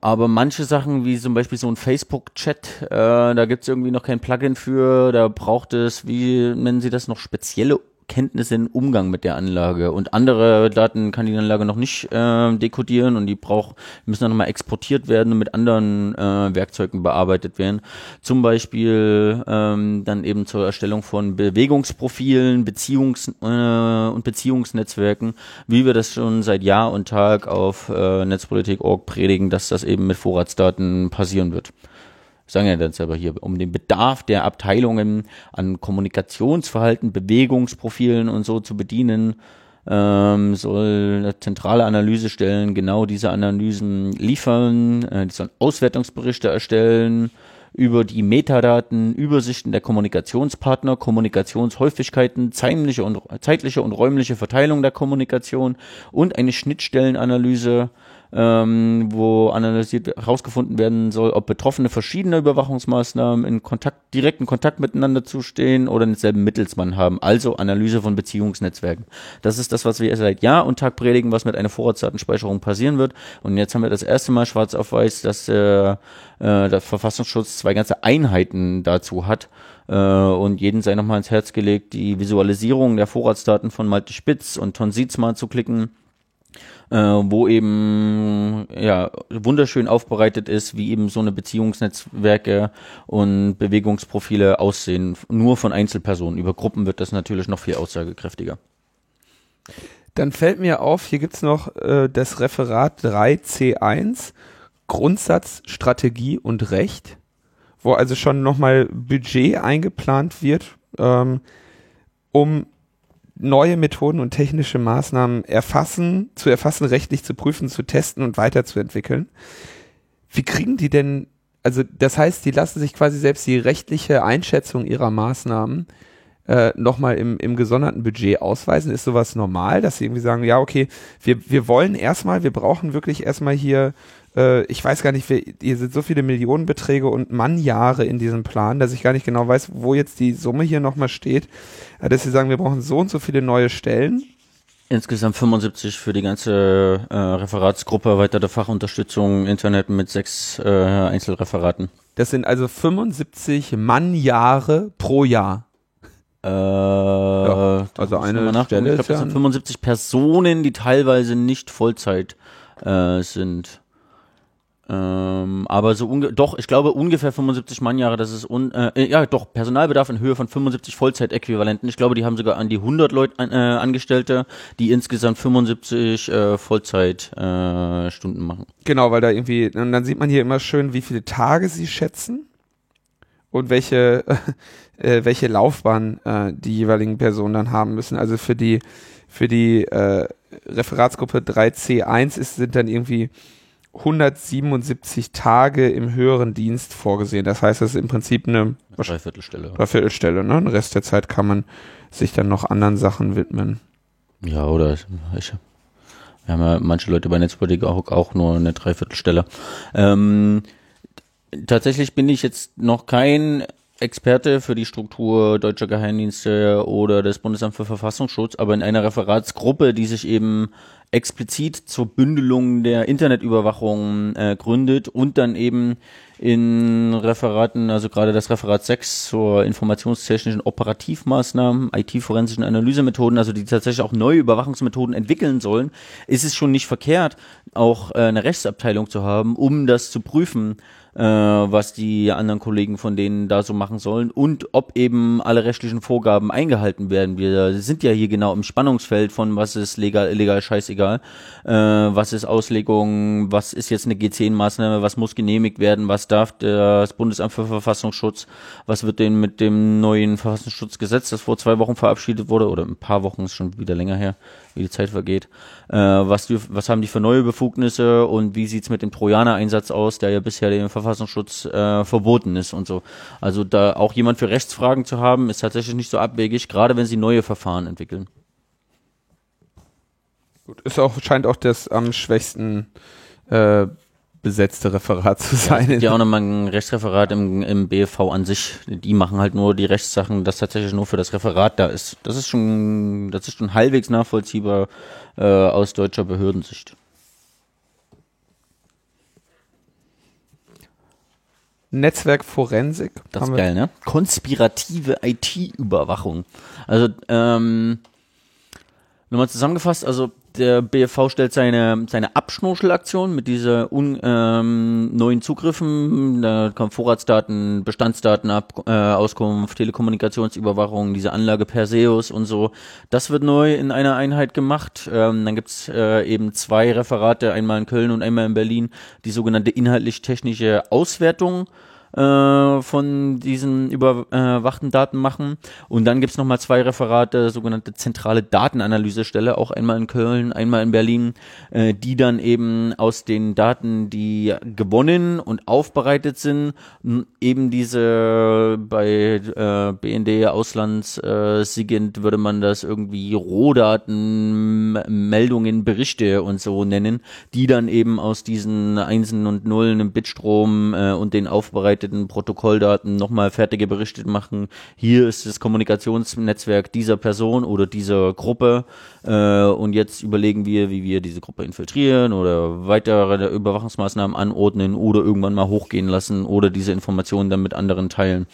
aber manche Sachen, wie zum Beispiel so ein Facebook-Chat, äh, da gibt's irgendwie noch kein Plugin für, da braucht es, wie nennen sie das noch, spezielle Kenntnisse im Umgang mit der Anlage. Und andere Daten kann die Anlage noch nicht äh, dekodieren und die braucht, müssen dann nochmal exportiert werden und mit anderen äh, Werkzeugen bearbeitet werden. Zum Beispiel ähm, dann eben zur Erstellung von Bewegungsprofilen, Beziehungs- äh, und Beziehungsnetzwerken, wie wir das schon seit Jahr und Tag auf äh, Netzpolitik.org predigen, dass das eben mit Vorratsdaten passieren wird sagen ja dann selber hier, um den Bedarf der Abteilungen an Kommunikationsverhalten, Bewegungsprofilen und so zu bedienen, ähm, soll zentrale Analysestellen genau diese Analysen liefern, äh, die sollen Auswertungsberichte erstellen über die Metadaten, Übersichten der Kommunikationspartner, Kommunikationshäufigkeiten, zeitliche und, zeitliche und räumliche Verteilung der Kommunikation und eine Schnittstellenanalyse ähm, wo analysiert herausgefunden werden soll, ob Betroffene verschiedener Überwachungsmaßnahmen in Kontakt, direkten Kontakt miteinander zustehen oder denselben Mittelsmann haben. Also Analyse von Beziehungsnetzwerken. Das ist das, was wir seit Jahr und Tag predigen, was mit einer Vorratsdatenspeicherung passieren wird. Und jetzt haben wir das erste Mal schwarz auf weiß, dass äh, äh, der Verfassungsschutz zwei ganze Einheiten dazu hat. Äh, und jeden sei nochmal ins Herz gelegt, die Visualisierung der Vorratsdaten von Malte Spitz und Ton Sietz mal zu klicken äh, wo eben ja wunderschön aufbereitet ist, wie eben so eine Beziehungsnetzwerke und Bewegungsprofile aussehen, nur von Einzelpersonen. Über Gruppen wird das natürlich noch viel aussagekräftiger. Dann fällt mir auf, hier gibt's noch äh, das Referat 3c1, Grundsatz, Strategie und Recht, wo also schon nochmal Budget eingeplant wird, ähm, um neue Methoden und technische Maßnahmen erfassen, zu erfassen, rechtlich zu prüfen, zu testen und weiterzuentwickeln. Wie kriegen die denn, also das heißt, die lassen sich quasi selbst die rechtliche Einschätzung ihrer Maßnahmen äh, nochmal im, im gesonderten Budget ausweisen? Ist sowas normal, dass sie irgendwie sagen, ja, okay, wir, wir wollen erstmal, wir brauchen wirklich erstmal hier, äh, ich weiß gar nicht, hier sind so viele Millionenbeträge und Mannjahre in diesem Plan, dass ich gar nicht genau weiß, wo jetzt die Summe hier nochmal steht, äh, dass sie sagen, wir brauchen so und so viele neue Stellen Insgesamt 75 für die ganze äh, Referatsgruppe, erweiterte Fachunterstützung, Internet mit sechs äh, Einzelreferaten. Das sind also 75 Mannjahre pro Jahr. Äh, Ja, also eine. Stelle Ich glaube, das sind ein- 75 Personen, die teilweise nicht Vollzeit äh, sind. Ähm, aber so unge doch, ich glaube ungefähr 75 Mannjahre, das ist un äh, ja doch Personalbedarf in Höhe von 75 Vollzeitäquivalenten. Ich glaube, die haben sogar an die 100 Leute äh, Angestellte, die insgesamt 75 äh, Vollzeitstunden äh, machen. Genau, weil da irgendwie, und dann sieht man hier immer schön, wie viele Tage sie schätzen und welche, äh, welche Laufbahn äh, die jeweiligen Personen dann haben müssen. Also für die, für die äh, Referatsgruppe 3C1 ist, sind dann irgendwie 177 Tage im höheren Dienst vorgesehen. Das heißt, das ist im Prinzip eine Dreiviertelstelle. Dreiviertelstelle. Ne? Den Rest der Zeit kann man sich dann noch anderen Sachen widmen. Ja, oder ich, wir haben ja manche Leute bei Netzpolitik auch, auch nur eine Dreiviertelstelle. Ähm, tatsächlich bin ich jetzt noch kein Experte für die Struktur deutscher Geheimdienste oder des Bundesamt für Verfassungsschutz, aber in einer Referatsgruppe, die sich eben explizit zur Bündelung der Internetüberwachung äh, gründet und dann eben in Referaten, also gerade das Referat 6 zur informationstechnischen Operativmaßnahmen, IT-forensischen Analysemethoden, also die tatsächlich auch neue Überwachungsmethoden entwickeln sollen, ist es schon nicht verkehrt, auch äh, eine Rechtsabteilung zu haben, um das zu prüfen, äh, was die anderen Kollegen von denen da so machen sollen und ob eben alle rechtlichen Vorgaben eingehalten werden. Wir sind ja hier genau im Spannungsfeld von was ist legal, illegal, scheißegal, äh, was ist Auslegung, was ist jetzt eine G10-Maßnahme, was muss genehmigt werden, was darf das Bundesamt für Verfassungsschutz, was wird denn mit dem neuen Verfassungsschutzgesetz, das vor zwei Wochen verabschiedet wurde, oder ein paar Wochen ist schon wieder länger her, wie die Zeit vergeht, äh, was, was haben die für neue Befugnisse und wie sieht's mit dem Trojaner-Einsatz aus, der ja bisher dem Verfassungsschutz äh, verboten ist und so. Also da auch jemand für Rechtsfragen zu haben, ist tatsächlich nicht so abwegig, gerade wenn sie neue Verfahren entwickeln. Gut, ist auch, scheint auch das am schwächsten äh, besetzte Referat zu sein. Ja, auch nochmal ein Rechtsreferat im, im BFV an sich. Die machen halt nur die Rechtssachen, das tatsächlich nur für das Referat da ist. Das ist schon, das ist schon halbwegs nachvollziehbar äh, aus deutscher Behördensicht. Netzwerk Forensik. Das ist geil, ne? Konspirative IT-Überwachung. Also, ähm, nochmal zusammengefasst, also der BFV stellt seine, seine Abschnorchelaktion mit dieser un, ähm, neuen Zugriffen, da kommen Vorratsdaten, Bestandsdaten ab, äh, Auskunft, Telekommunikationsüberwachung, diese Anlage Perseus und so. Das wird neu in einer Einheit gemacht. Ähm, dann gibt's äh, eben zwei Referate, einmal in Köln und einmal in Berlin, die sogenannte inhaltlich-technische Auswertung äh, von diesen überwachten Daten machen. Und dann gibt's noch nochmal zwei Referate, sogenannte zentrale Datenanalysestelle, auch einmal in Köln, einmal in Berlin, äh, die dann eben aus den Daten, die gewonnen und aufbereitet sind, eben diese bei äh, BND Auslands äh, SIGINT würde man das irgendwie Rohdaten, Meldungen, Berichte und so nennen, die dann eben aus diesen Einsen und Nullen im Bitstrom und den aufbereiteten Protokolldaten nochmal fertige Berichte machen. Hier ist das Kommunikationsnetzwerk dieser Person oder dieser Gruppe äh, und jetzt überlegen wir, wie wir diese Gruppe infiltrieren oder weitere Überwachungsmaßnahmen anordnen oder irgendwann mal hochgehen lassen oder diese Informationen dann mit anderen teilen.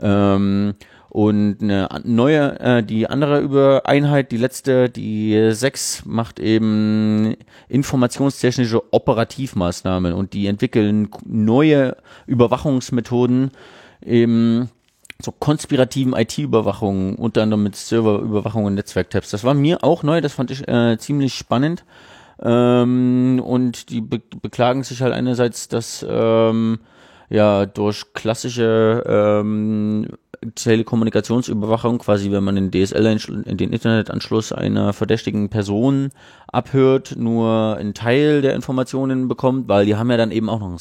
Ähm, und eine neue, äh, die andere über Einheit, die letzte, die sechs, macht eben informationstechnische Operativmaßnahmen und die entwickeln neue Überwachungsmethoden eben zur konspirativen IT-Überwachung, unter anderem mit Serverüberwachung und Netzwerktabs. Das war mir auch neu, das fand ich äh, ziemlich spannend. Ähm, und die be beklagen sich halt einerseits, dass ähm, ja durch klassische ähm, Telekommunikationsüberwachung, quasi wenn man den DSL, in den Internetanschluss einer verdächtigen Person abhört, nur einen Teil der Informationen bekommt, weil die haben ja dann eben auch noch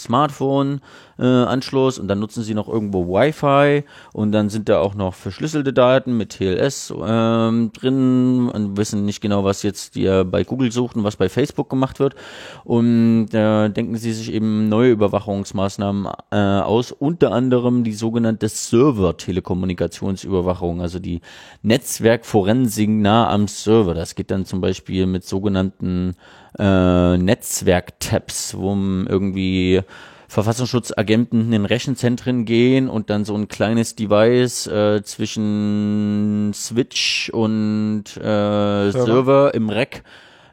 einen Smartphone-Anschluss und dann nutzen sie noch irgendwo Wi-Fi und dann sind da auch noch verschlüsselte Daten mit TLS ähm, drin und wissen nicht genau, was jetzt ihr bei Google sucht und was bei Facebook gemacht wird und da denken sie sich eben neue Überwachungsmaßnahmen äh, aus, unter anderem die sogenannte Server-Telekommunikation Kommunikationsüberwachung, also die Netzwerkforensik nah am Server. Das geht dann zum Beispiel mit sogenannten äh, Netzwerk-Tabs, wo irgendwie Verfassungsschutzagenten in Rechenzentren gehen und dann so ein kleines Device äh, zwischen Switch und äh, Server. Server im Rack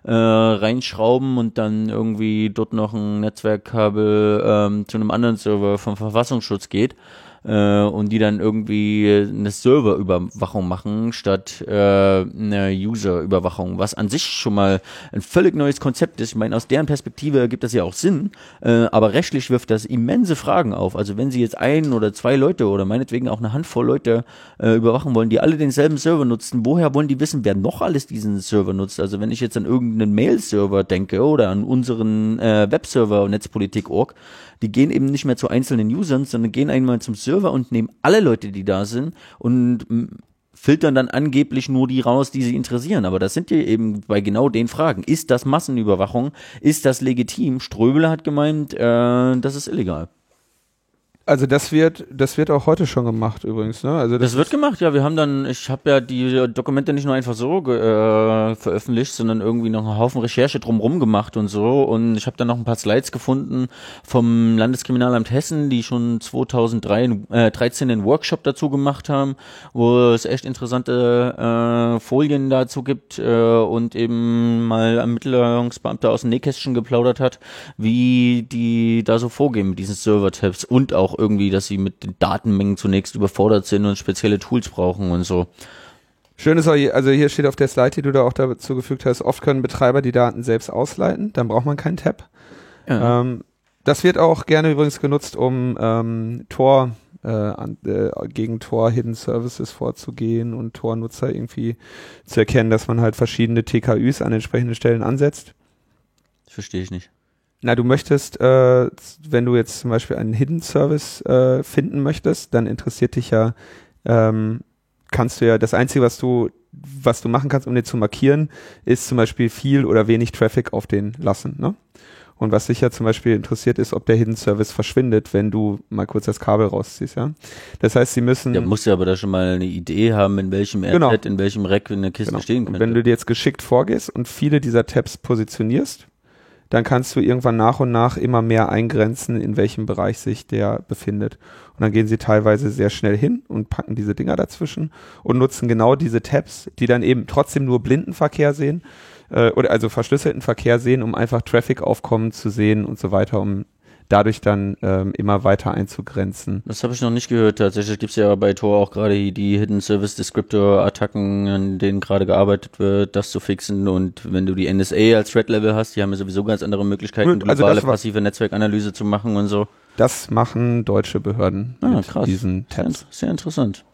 äh, reinschrauben und dann irgendwie dort noch ein Netzwerkkabel ähm, zu einem anderen Server vom Verfassungsschutz geht äh, und die dann irgendwie eine Serverüberwachung machen statt äh, eine Userüberwachung, was an sich schon mal ein völlig neues Konzept ist. Ich meine, aus deren Perspektive ergibt das ja auch Sinn, äh, aber rechtlich wirft das immense Fragen auf. Also wenn sie jetzt ein oder zwei Leute oder meinetwegen auch eine Handvoll Leute äh, überwachen wollen, die alle denselben Server nutzen, woher wollen die wissen, wer noch alles diesen Server nutzt? Also wenn ich jetzt an irgendeinen Mail-Server denke oder an unseren äh, Webserver Netzpolitik.org, die gehen eben nicht mehr zu einzelnen Usern, sondern gehen einmal zum Server und nehmen alle Leute, die da sind und filtern dann angeblich nur die raus, die sie interessieren. Aber das sind ja eben bei genau den Fragen. Ist das Massenüberwachung? Ist das legitim? Ströbele hat gemeint, äh, das ist illegal. Also das wird, das wird auch heute schon gemacht übrigens, ne? Also das, das wird gemacht, ja. Wir haben dann, ich habe ja die Dokumente nicht nur einfach so äh, veröffentlicht, sondern irgendwie noch einen Haufen Recherche drumrum gemacht und so. Und ich habe dann noch ein paar Slides gefunden vom Landeskriminalamt Hessen, die schon 2013 äh, einen Workshop dazu gemacht haben, wo es echt interessante äh, Folien dazu gibt äh, und eben mal ein Ermittlungsbeamter aus dem Nähkästchen geplaudert hat, wie die da so vorgehen mit diesen Server-Tabs und auch irgendwie, dass sie mit den Datenmengen zunächst überfordert sind und spezielle Tools brauchen und so. Schön ist auch, hier, also hier steht auf der Slide, die du da auch dazu gefügt hast, oft können Betreiber die Daten selbst ausleiten, dann braucht man keinen Tab. Ja. Ähm, das wird auch gerne übrigens genutzt, um ähm, Tor äh, an, äh, gegen Tor Hidden Services vorzugehen und Tor-Nutzer irgendwie zu erkennen, dass man halt verschiedene TKÜs an entsprechenden Stellen ansetzt. Das verstehe ich nicht. Na, du möchtest, äh, wenn du jetzt zum Beispiel einen Hidden Service äh, finden möchtest, dann interessiert dich ja, ähm, kannst du ja, das Einzige, was du, was du machen kannst, um den zu markieren, ist zum Beispiel viel oder wenig Traffic auf den lassen. Ne? Und was dich ja zum Beispiel interessiert, ist, ob der Hidden Service verschwindet, wenn du mal kurz das Kabel rausziehst, ja. Das heißt, sie müssen. Ja, musst ja aber da schon mal eine Idee haben, in welchem genau. in welchem Rack in der Kiste genau. stehen könnte. Und wenn du dir jetzt geschickt vorgehst und viele dieser Tabs positionierst, dann kannst du irgendwann nach und nach immer mehr eingrenzen, in welchem Bereich sich der befindet. Und dann gehen sie teilweise sehr schnell hin und packen diese Dinger dazwischen und nutzen genau diese Tabs, die dann eben trotzdem nur Blindenverkehr sehen, äh, oder also verschlüsselten Verkehr sehen, um einfach Traffic-Aufkommen zu sehen und so weiter, um dadurch dann ähm, immer weiter einzugrenzen. Das habe ich noch nicht gehört. Tatsächlich gibt es ja bei Tor auch gerade die Hidden Service Descriptor Attacken, an denen gerade gearbeitet wird, das zu fixen. Und wenn du die NSA als Threat Level hast, die haben ja sowieso ganz andere Möglichkeiten, globale also passive Netzwerkanalyse zu machen und so. Das machen deutsche Behörden ah, mit krass. diesen Tabs. Sehr, sehr interessant.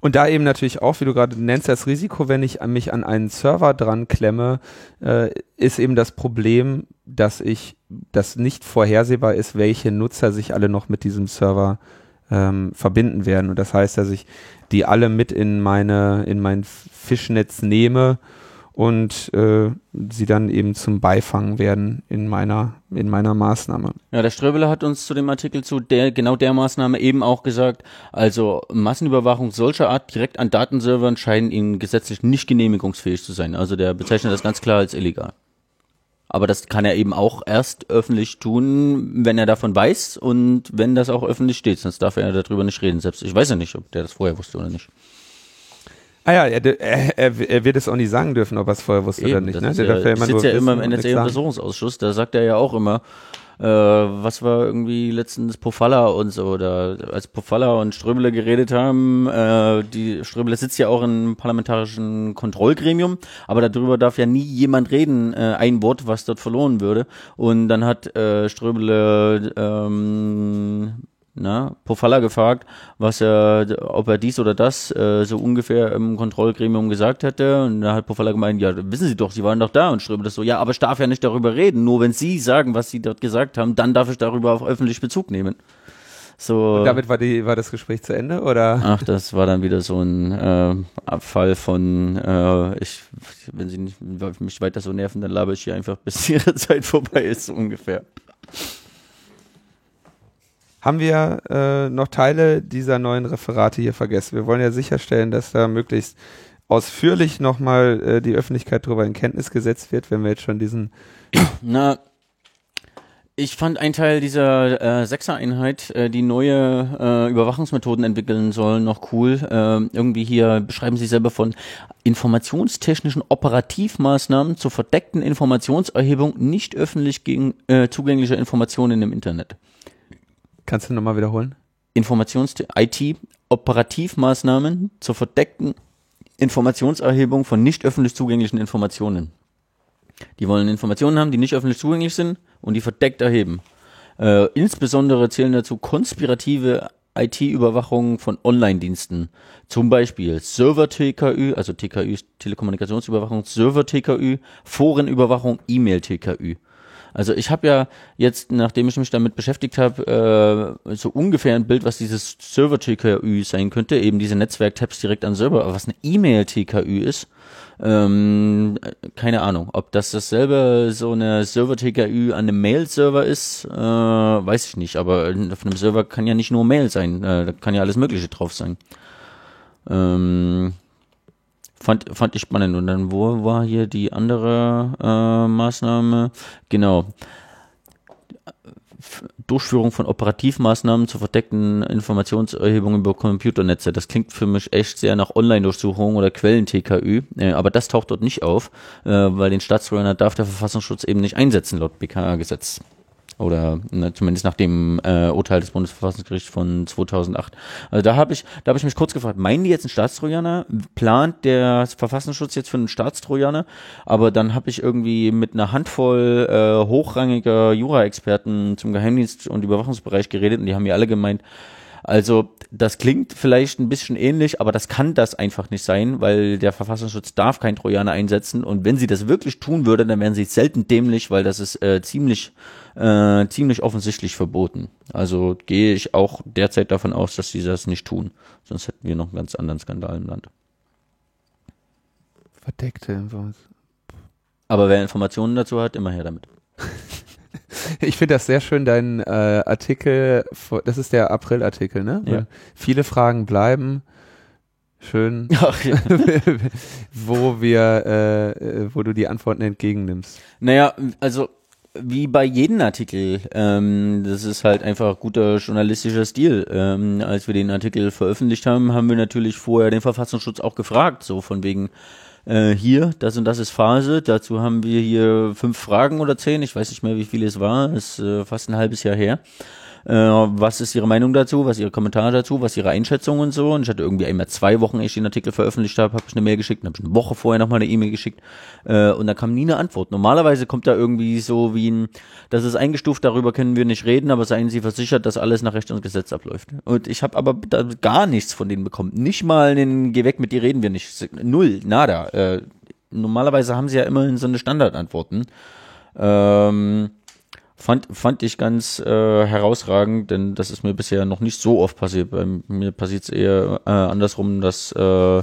Und da eben natürlich auch, wie du gerade nennst, das Risiko, wenn ich mich an einen Server dran klemme, äh, ist eben das Problem, dass ich, das nicht vorhersehbar ist, welche Nutzer sich alle noch mit diesem Server ähm, verbinden werden. Und das heißt, dass ich die alle mit in meine, in mein Fischnetz nehme und äh, sie dann eben zum Beifang werden in meiner in meiner Maßnahme. Ja, der Ströbele hat uns zu dem Artikel zu der genau der Maßnahme eben auch gesagt, also Massenüberwachung solcher Art direkt an Datenservern scheinen ihnen gesetzlich nicht genehmigungsfähig zu sein. Also der bezeichnet das ganz klar als illegal. Aber das kann er eben auch erst öffentlich tun, wenn er davon weiß und wenn das auch öffentlich steht. Sonst darf er darüber nicht reden. Selbst ich weiß ja nicht, ob der das vorher wusste oder nicht. Ah ja, er, er, er, wird es auch nicht sagen dürfen, ob er es vorher wusste Eben, oder nicht. Ne? Der ja, ja sitzt ja immer im NSA-Untersuchungsausschuss, da sagt er ja auch immer, äh, was war irgendwie letztens Pofalla und so, da, als Pofalla und Ströbele geredet haben, äh, die Ströbele sitzt ja auch im parlamentarischen Kontrollgremium, aber darüber darf ja nie jemand reden, äh, ein Wort, was dort verloren würde. Und dann hat äh, Ströbele ähm, na, Pofalla gefragt, was er, ob er dies oder das äh, so ungefähr im Kontrollgremium gesagt hätte. Und da hat Pofalla gemeint, ja, wissen Sie doch, Sie waren doch da. Und Ströbe das so, ja, aber ich darf ja nicht darüber reden. Nur wenn Sie sagen, was Sie dort gesagt haben, dann darf ich darüber auf öffentlich Bezug nehmen. So. Und damit war die, war das Gespräch zu Ende, oder? Ach, das war dann wieder so ein äh, Abfall von, äh, ich, wenn Sie nicht, mich weiter so nerven, dann laber ich hier einfach, bis Ihre Zeit vorbei ist, so ungefähr. Haben wir äh, noch Teile dieser neuen Referate hier vergessen. Wir wollen ja sicherstellen, dass da möglichst ausführlich nochmal äh, die Öffentlichkeit darüber in Kenntnis gesetzt wird, wenn wir jetzt schon diesen Na, ich fand einen Teil dieser äh, Sechser-Einheit, äh, die neue äh, Überwachungsmethoden entwickeln sollen, noch cool. Äh, irgendwie hier beschreiben sie selber von informationstechnischen Operativmaßnahmen zur verdeckten Informationserhebung nicht öffentlich gegen, äh, zugänglicher Informationen im Internet. Kannst du nochmal wiederholen? Informations IT Operativmaßnahmen zur verdeckten Informationserhebung von nicht öffentlich zugänglichen Informationen. Die wollen Informationen haben, die nicht öffentlich zugänglich sind und die verdeckt erheben. Äh, insbesondere zählen dazu konspirative IT-Überwachung von Online-Diensten. Zum Beispiel Server-TKÜ, also TKÜ ist Telekommunikationsüberwachung, Server-TKÜ, Forenüberwachung, E-Mail-TKÜ. Also ich habe ja jetzt, nachdem ich mich damit beschäftigt habe, äh, so ungefähr ein Bild, was dieses Server-TKÜ sein könnte, eben diese Netzwerk-Tabs direkt an Server, aber was eine E-Mail-TKÜ ist, ähm, keine Ahnung, ob das dasselbe so eine Server-TKÜ an einem Mail-Server ist, äh, weiß ich nicht, aber auf einem Server kann ja nicht nur Mail sein, äh, da kann ja alles Mögliche drauf sein. Ähm, fand, fand ich spannend. Und dann, wo war hier die andere äh, Maßnahme? Genau. Durchführung von Operativmaßnahmen zur verdeckten Informationserhebung über Computernetze. Das klingt für mich echt sehr nach Online-Durchsuchung oder Quellen-TKÜ, äh, aber das taucht dort nicht auf, äh, weil den Staatstrojaner darf der Verfassungsschutz eben nicht einsetzen laut BK-Gesetz. Oder ne, zumindest nach dem äh, Urteil des Bundesverfassungsgerichts von 2008. Also da habe ich, da habe ich mich kurz gefragt, meinen die jetzt einen Staatstrojaner? Plant der Verfassungsschutz jetzt für einen Staatstrojaner? Aber dann habe ich irgendwie mit einer Handvoll äh, hochrangiger Jura-Experten zum Geheimdienst und Überwachungsbereich geredet und die haben mir alle gemeint, also das klingt vielleicht ein bisschen ähnlich, aber das kann das einfach nicht sein, weil der Verfassungsschutz darf keinen Trojaner einsetzen und wenn sie das wirklich tun würde, dann wären sie selten dämlich, weil das ist äh, ziemlich äh, ziemlich offensichtlich verboten. Also gehe ich auch derzeit davon aus, dass sie das nicht tun, sonst hätten wir noch einen ganz anderen Skandal im Land. Verdeckte Infos. Aber wer Informationen dazu hat, immer her damit. Ich finde das sehr schön, dein äh, Artikel, das ist der April-Artikel, ne? Ja. Viele Fragen bleiben. Schön, Ach, ja. wo wir, äh, wo du die Antworten entgegennimmst. Naja, also wie bei jedem Artikel, ähm, das ist halt einfach guter journalistischer Stil. Ähm, als wir den Artikel veröffentlicht haben, haben wir natürlich vorher den Verfassungsschutz auch gefragt, so von wegen äh, hier, das und das ist Phase. Dazu haben wir hier fünf Fragen oder zehn, ich weiß nicht mehr, wie viele es war, ist äh, fast ein halbes Jahr her. Äh, was ist Ihre Meinung dazu? Was Ihre Kommentare dazu? Was Ihre Einschätzung und so? Und ich hatte irgendwie einmal zwei Wochen, ehe ich den Artikel veröffentlicht habe, habe ich eine Mail geschickt, dann habe ich eine Woche vorher nochmal eine E-Mail geschickt äh, und da kam nie eine Antwort. Normalerweise kommt da irgendwie so wie ein, das ist eingestuft, darüber können wir nicht reden, aber seien Sie versichert, dass alles nach Recht und Gesetz abläuft. Und ich habe aber da gar nichts von denen bekommen. Nicht mal einen Geh weg, mit dir reden wir nicht. Null, nada. Äh, normalerweise haben sie ja immerhin so eine Standardantworten. Ähm, fand, fand ich ganz äh, herausragend, denn das ist mir bisher noch nicht so oft passiert. Bei mir passiert es eher äh, andersrum, dass äh,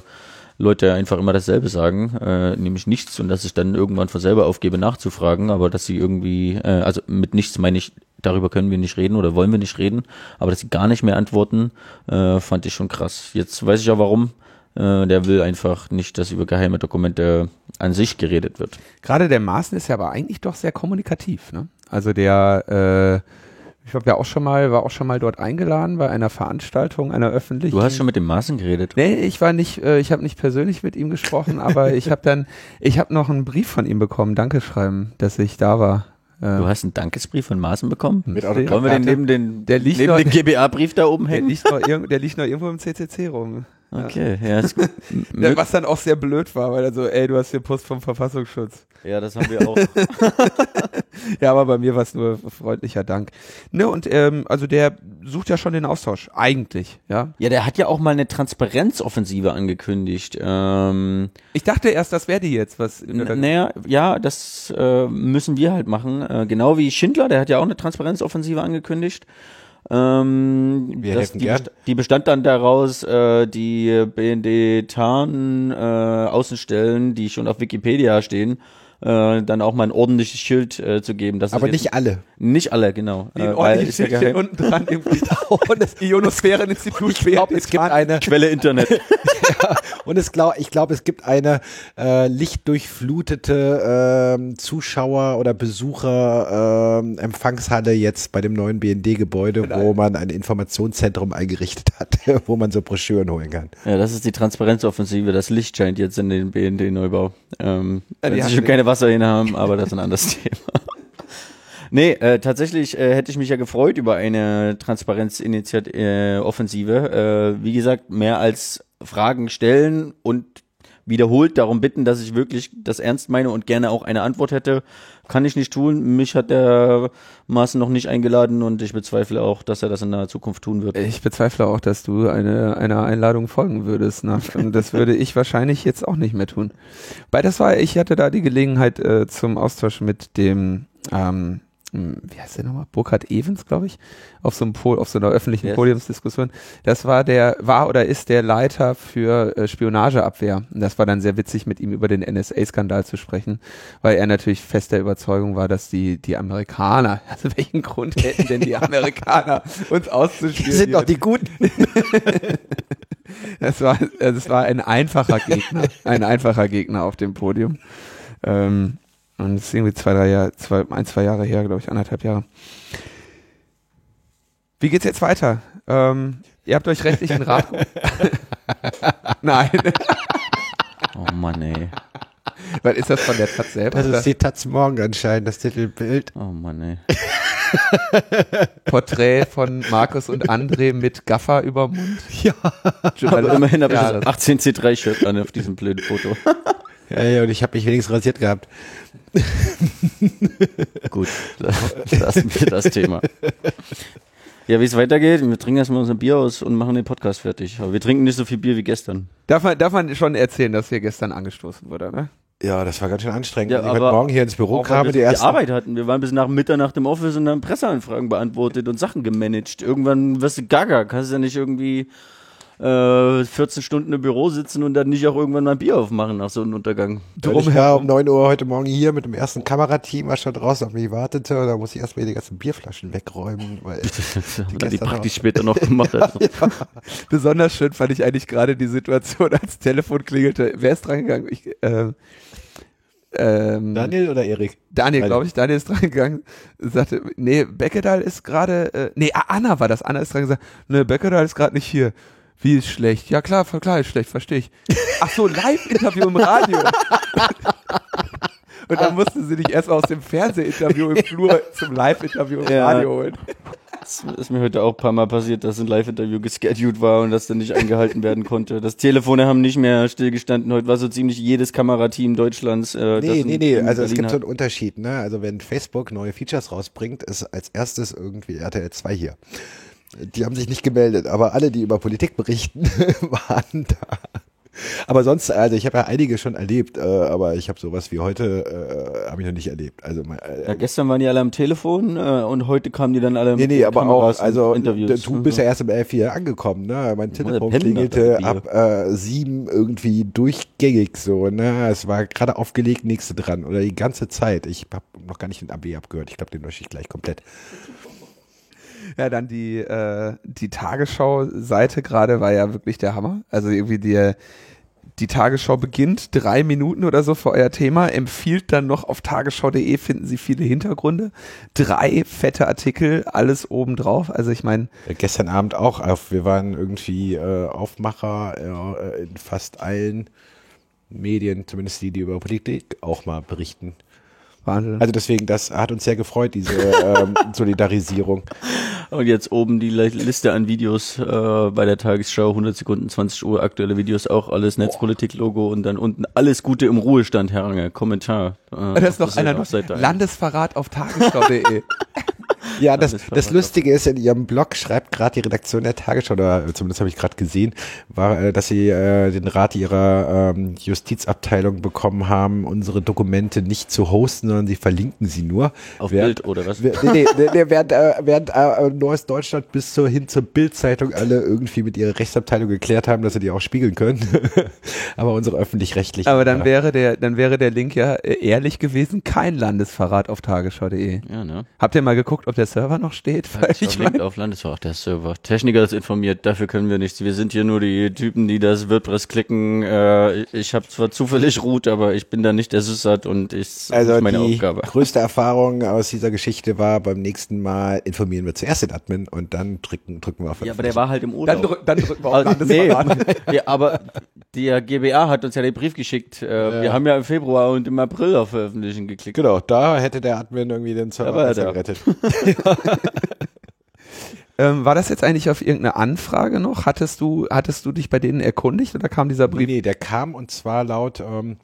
Leute einfach immer dasselbe sagen, äh, nämlich nichts und dass ich dann irgendwann von selber aufgebe nachzufragen, aber dass sie irgendwie, äh, also mit nichts meine ich, darüber können wir nicht reden oder wollen wir nicht reden, aber dass sie gar nicht mehr antworten, äh, fand ich schon krass. Jetzt weiß ich auch warum. Äh, der will einfach nicht, dass über geheime Dokumente an sich geredet wird. Gerade der Maaßen ist ja aber eigentlich doch sehr kommunikativ, ne? Also der, äh, ich habe ja auch schon mal, war auch schon mal dort eingeladen bei einer Veranstaltung, einer öffentlichen. Du hast schon mit dem Maßen geredet. Nee, ich war nicht, äh, ich habe nicht persönlich mit ihm gesprochen, aber ich habe dann, ich habe noch einen Brief von ihm bekommen, Dankeschreiben, dass ich da war. Äh, Du hast einen Dankesbrief von Maßen bekommen? Mit. Wollen wir den neben den, Der liegt neben noch- den GBA-Brief da oben der, hängen? liegt noch irg der liegt noch irgendwo im CCC rum. Okay, ja, ist, Ja, was dann auch sehr blöd war, weil er so, ey, du hast hier Post vom Verfassungsschutz. ja, das haben wir auch. Ja, aber bei mir war es nur freundlicher Dank. Ne, und ähm, also der sucht ja schon den Austausch, eigentlich, ja. Ja, der hat ja auch mal eine Transparenzoffensive angekündigt. Ähm, Ich dachte erst, das wäre die jetzt, was. naja, ja, das äh, müssen wir halt machen. Äh, genau wie Schindler, der hat ja auch eine Transparenzoffensive angekündigt. Ähm, das, helfen die, best die bestand dann daraus, äh, die BND-Tarn äh, Außenstellen, die schon auf Wikipedia stehen, äh, dann auch mal ein ordentliches Schild äh, zu geben. Dass Aber das nicht alle. Nicht alle, genau. Ein Äh, weil ist ja geheim. unten dran irgendwie. Und es, Ionosphäreninstitut ich glaube, es gibt eine, Quelle Internet. und es glaub, ich glaube, es gibt eine äh, lichtdurchflutete ähm, Zuschauer- oder Besucher ähm, Empfangshalle jetzt bei dem neuen BND-Gebäude, wo man ein Informationszentrum eingerichtet hat, wo man so Broschüren holen kann. Ja, das ist die Transparenzoffensive. Das Licht scheint jetzt in den BND-Neubau. Ähm, Ja, die schon keine Wasserhähne haben, aber das ist ein anderes Thema. Nee, äh, tatsächlich äh, hätte ich mich ja gefreut über eine Transparenzinitiative, äh, Offensive. Äh, wie gesagt, mehr als Fragen stellen und wiederholt darum bitten, dass ich wirklich das ernst meine und gerne auch eine Antwort hätte, kann ich nicht tun. Mich hat der Maaßen noch nicht eingeladen und ich bezweifle auch, dass er das in naher Zukunft tun wird. Ich bezweifle auch, dass du eine, einer Einladung folgen würdest. Ne? Und das würde ich wahrscheinlich jetzt auch nicht mehr tun. Weil das war, ich hatte da die Gelegenheit äh, zum Austausch mit dem, ähm, hm, wie heißt der nochmal? Burkhard Evans, glaube ich, auf so einem Pol, auf so einer öffentlichen Yes. Podiumsdiskussion. Das war der, war oder ist der Leiter für äh, Spionageabwehr. Und das war dann sehr witzig, mit ihm über den NSA-Skandal zu sprechen, weil er natürlich fest der Überzeugung war, dass die, die Amerikaner, also welchen Grund hätten denn die Amerikaner, uns auszuspielen? Die sind doch die Guten. Das war, es war ein einfacher Gegner, ein einfacher Gegner auf dem Podium. Ähm, und es ist irgendwie zwei, drei Jahre, zwei, ein, zwei Jahre her, glaube ich, anderthalb Jahre. Wie geht's jetzt weiter? Ähm, ihr habt euch rechtlichen Rat. Nein. Oh Mann, ey. Was ist das von der Taz selber? Das ist die Taz morgen anscheinend, das Titelbild. Oh Mann, ey. Porträt von Markus und André mit Gaffer über Mund. Ja. Aber immerhin habe ich Ja, das- 18C3-Shirt an auf diesem blöden Foto. Ja, ja, und ich habe mich wenigstens rasiert gehabt. Gut, lassen wir das Thema. Ja, wie es weitergeht, wir trinken erstmal unser Bier aus und machen den Podcast fertig. Aber wir trinken nicht so viel Bier wie gestern. Darf man, darf man schon erzählen, dass hier gestern angestoßen wurde, ne? Ja, das war ganz schön anstrengend. Ja, ich heute Morgen hier ins Büro kam, wir die ersten Arbeit hatten. Wir waren bis nach Mitternacht im Office und haben Presseanfragen beantwortet und Sachen gemanagt. Irgendwann wirst du gaga. Kannst ja nicht irgendwie äh, 14 Stunden im Büro sitzen und dann nicht auch irgendwann mal ein Bier aufmachen nach so einem Untergang. Ich war um 9 Uhr heute Morgen hier mit dem ersten Kamerateam, was schon draußen auf mich wartete. Und da musste ich erstmal die ganzen Bierflaschen wegräumen. Weil Das haben die gestern praktisch später noch gemacht. Also. Besonders schön fand ich eigentlich gerade die Situation, als das Telefon klingelte. Wer ist drangegangen? Ich, ähm, ähm, Daniel oder Erik? Daniel, glaube ich, Daniel ist dran gegangen, sagte, nee, Beckedal ist gerade, äh, nee, Anna war das, Anna ist dran gesagt, nee, Beckedal ist gerade nicht hier. Wie ist schlecht? Ja klar, voll klar ist schlecht, verstehe ich. Ach so, Live-Interview im Radio. Und dann musste sie dich erstmal aus dem Fernsehinterview im Flur zum Live-Interview im Ja. Radio holen. Das ist mir heute auch ein paar Mal passiert, dass ein Live-Interview gescheduled war und das dann nicht eingehalten werden konnte. Das Telefone haben nicht mehr stillgestanden. Heute war so ziemlich jedes Kamerateam Deutschlands. Äh, das Nee, in- nee, nee, in also es Berlin gibt so hat. einen Unterschied, ne? Also wenn Facebook neue Features rausbringt, ist als erstes irgendwie RTL 2 hier. Die haben sich nicht gemeldet, aber alle, die über Politik berichten, waren da. Aber sonst, also ich habe ja einige schon erlebt, äh, aber ich habe sowas wie heute, äh, habe ich noch nicht erlebt. Also mal, äh, Ja, gestern waren die alle am Telefon äh, und heute kamen die dann alle Nee, mit nee, aber Kameras auch, also Interviews. du bist ja erst um elf hier angekommen, ne? Mein Telefon klingelte ab äh, sieben irgendwie durchgängig so, ne? Es war gerade aufgelegt, nächste dran oder die ganze Zeit. Ich habe noch gar nicht den AB abgehört. Ich glaube, den lösche ich gleich komplett. Ja, dann die, äh, die Tagesschau-Seite gerade war ja wirklich der Hammer. Also irgendwie die, die Tagesschau beginnt drei Minuten oder so vor euer Thema, empfiehlt dann noch auf tagesschau.de finden Sie viele Hintergründe. Drei fette Artikel, alles obendrauf. Also ich meine, Äh, Gestern Abend auch auf. Wir waren irgendwie äh, Aufmacher äh, in fast allen Medien, zumindest die, die über Politik auch mal berichten. Wahnsinn. Also deswegen, das hat uns sehr gefreut, diese ähm, Solidarisierung. Und jetzt oben die Liste an Videos äh, bei der Tagesschau, 100 Sekunden, 20 Uhr, aktuelle Videos, auch alles Netzpolitik-Logo und dann unten alles Gute im Ruhestand, Herr Range, Kommentar. Äh, da ist noch einer noch. Landesverrat auf tagesschau.de. Ja, das, das Lustige ist, in ihrem Blog schreibt gerade die Redaktion der Tagesschau, oder zumindest habe ich gerade gesehen, war, äh, dass sie äh, den Rat ihrer ähm, Justizabteilung bekommen haben, unsere Dokumente nicht zu hosten, sondern sie verlinken sie nur. Auf Während- Bild oder was? Nee, nee, nee, während, äh, während äh, Neues Deutschland bis zur, hin zur Bildzeitung alle irgendwie mit ihrer Rechtsabteilung geklärt haben, dass sie die auch spiegeln können. Aber unsere öffentlich-rechtlichen. Aber dann wäre der, dann wäre der Link ja äh, ehrlich gewesen, kein Landesverrat auf tagesschau.de. Ja, ne? Habt ihr mal geguckt, ob der Server noch steht? Weil Ich mein, auf Landesverrat, der Server. Techniker ist informiert, dafür können wir nichts. Wir sind hier nur die Typen, die das WordPress klicken. Äh, ich habe zwar zufällig Root, aber ich bin da nicht der Syssat und ich Also meine die Aufgabe. größte Erfahrung aus dieser Geschichte war, beim nächsten Mal informieren wir zuerst den Admin und dann drücken, drücken wir auf Ja, aber der war halt im Urlaub. dann, drück, dann drücken wir auf Also, nee, ja, aber der GBA hat uns ja den Brief geschickt. Äh, Wir haben ja im Februar und im April auf Veröffentlichen geklickt. Genau, da hätte der Admin irgendwie den Server gerettet. Ähm, war das jetzt eigentlich auf irgendeine Anfrage noch? Hattest du, hattest du dich bei denen erkundigt oder kam dieser Brief? nee, der kam und zwar laut ähm,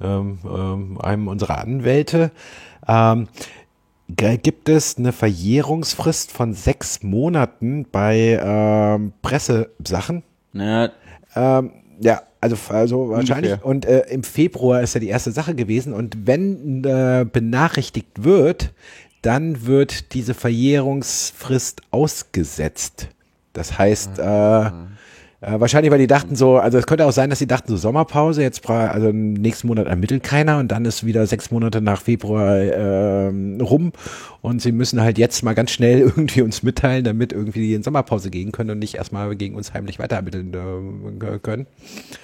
ähm, ähm, einem unserer Anwälte. Ähm, gibt es eine Verjährungsfrist von sechs Monaten bei ähm, Pressesachen? Ähm, ja, also, also wahrscheinlich. Ungefähr. Und äh, im Februar ist ja die erste Sache gewesen. Und wenn äh, benachrichtigt wird, dann wird diese Verjährungsfrist ausgesetzt. Das heißt, äh, äh, wahrscheinlich, weil die dachten so, also es könnte auch sein, dass sie dachten so Sommerpause, jetzt bra- also im nächsten Monat ermittelt keiner und dann ist wieder sechs Monate nach Februar ähm, rum und sie müssen halt jetzt mal ganz schnell irgendwie uns mitteilen, damit irgendwie die in Sommerpause gehen können und nicht erstmal gegen uns heimlich weiter ermitteln äh, können.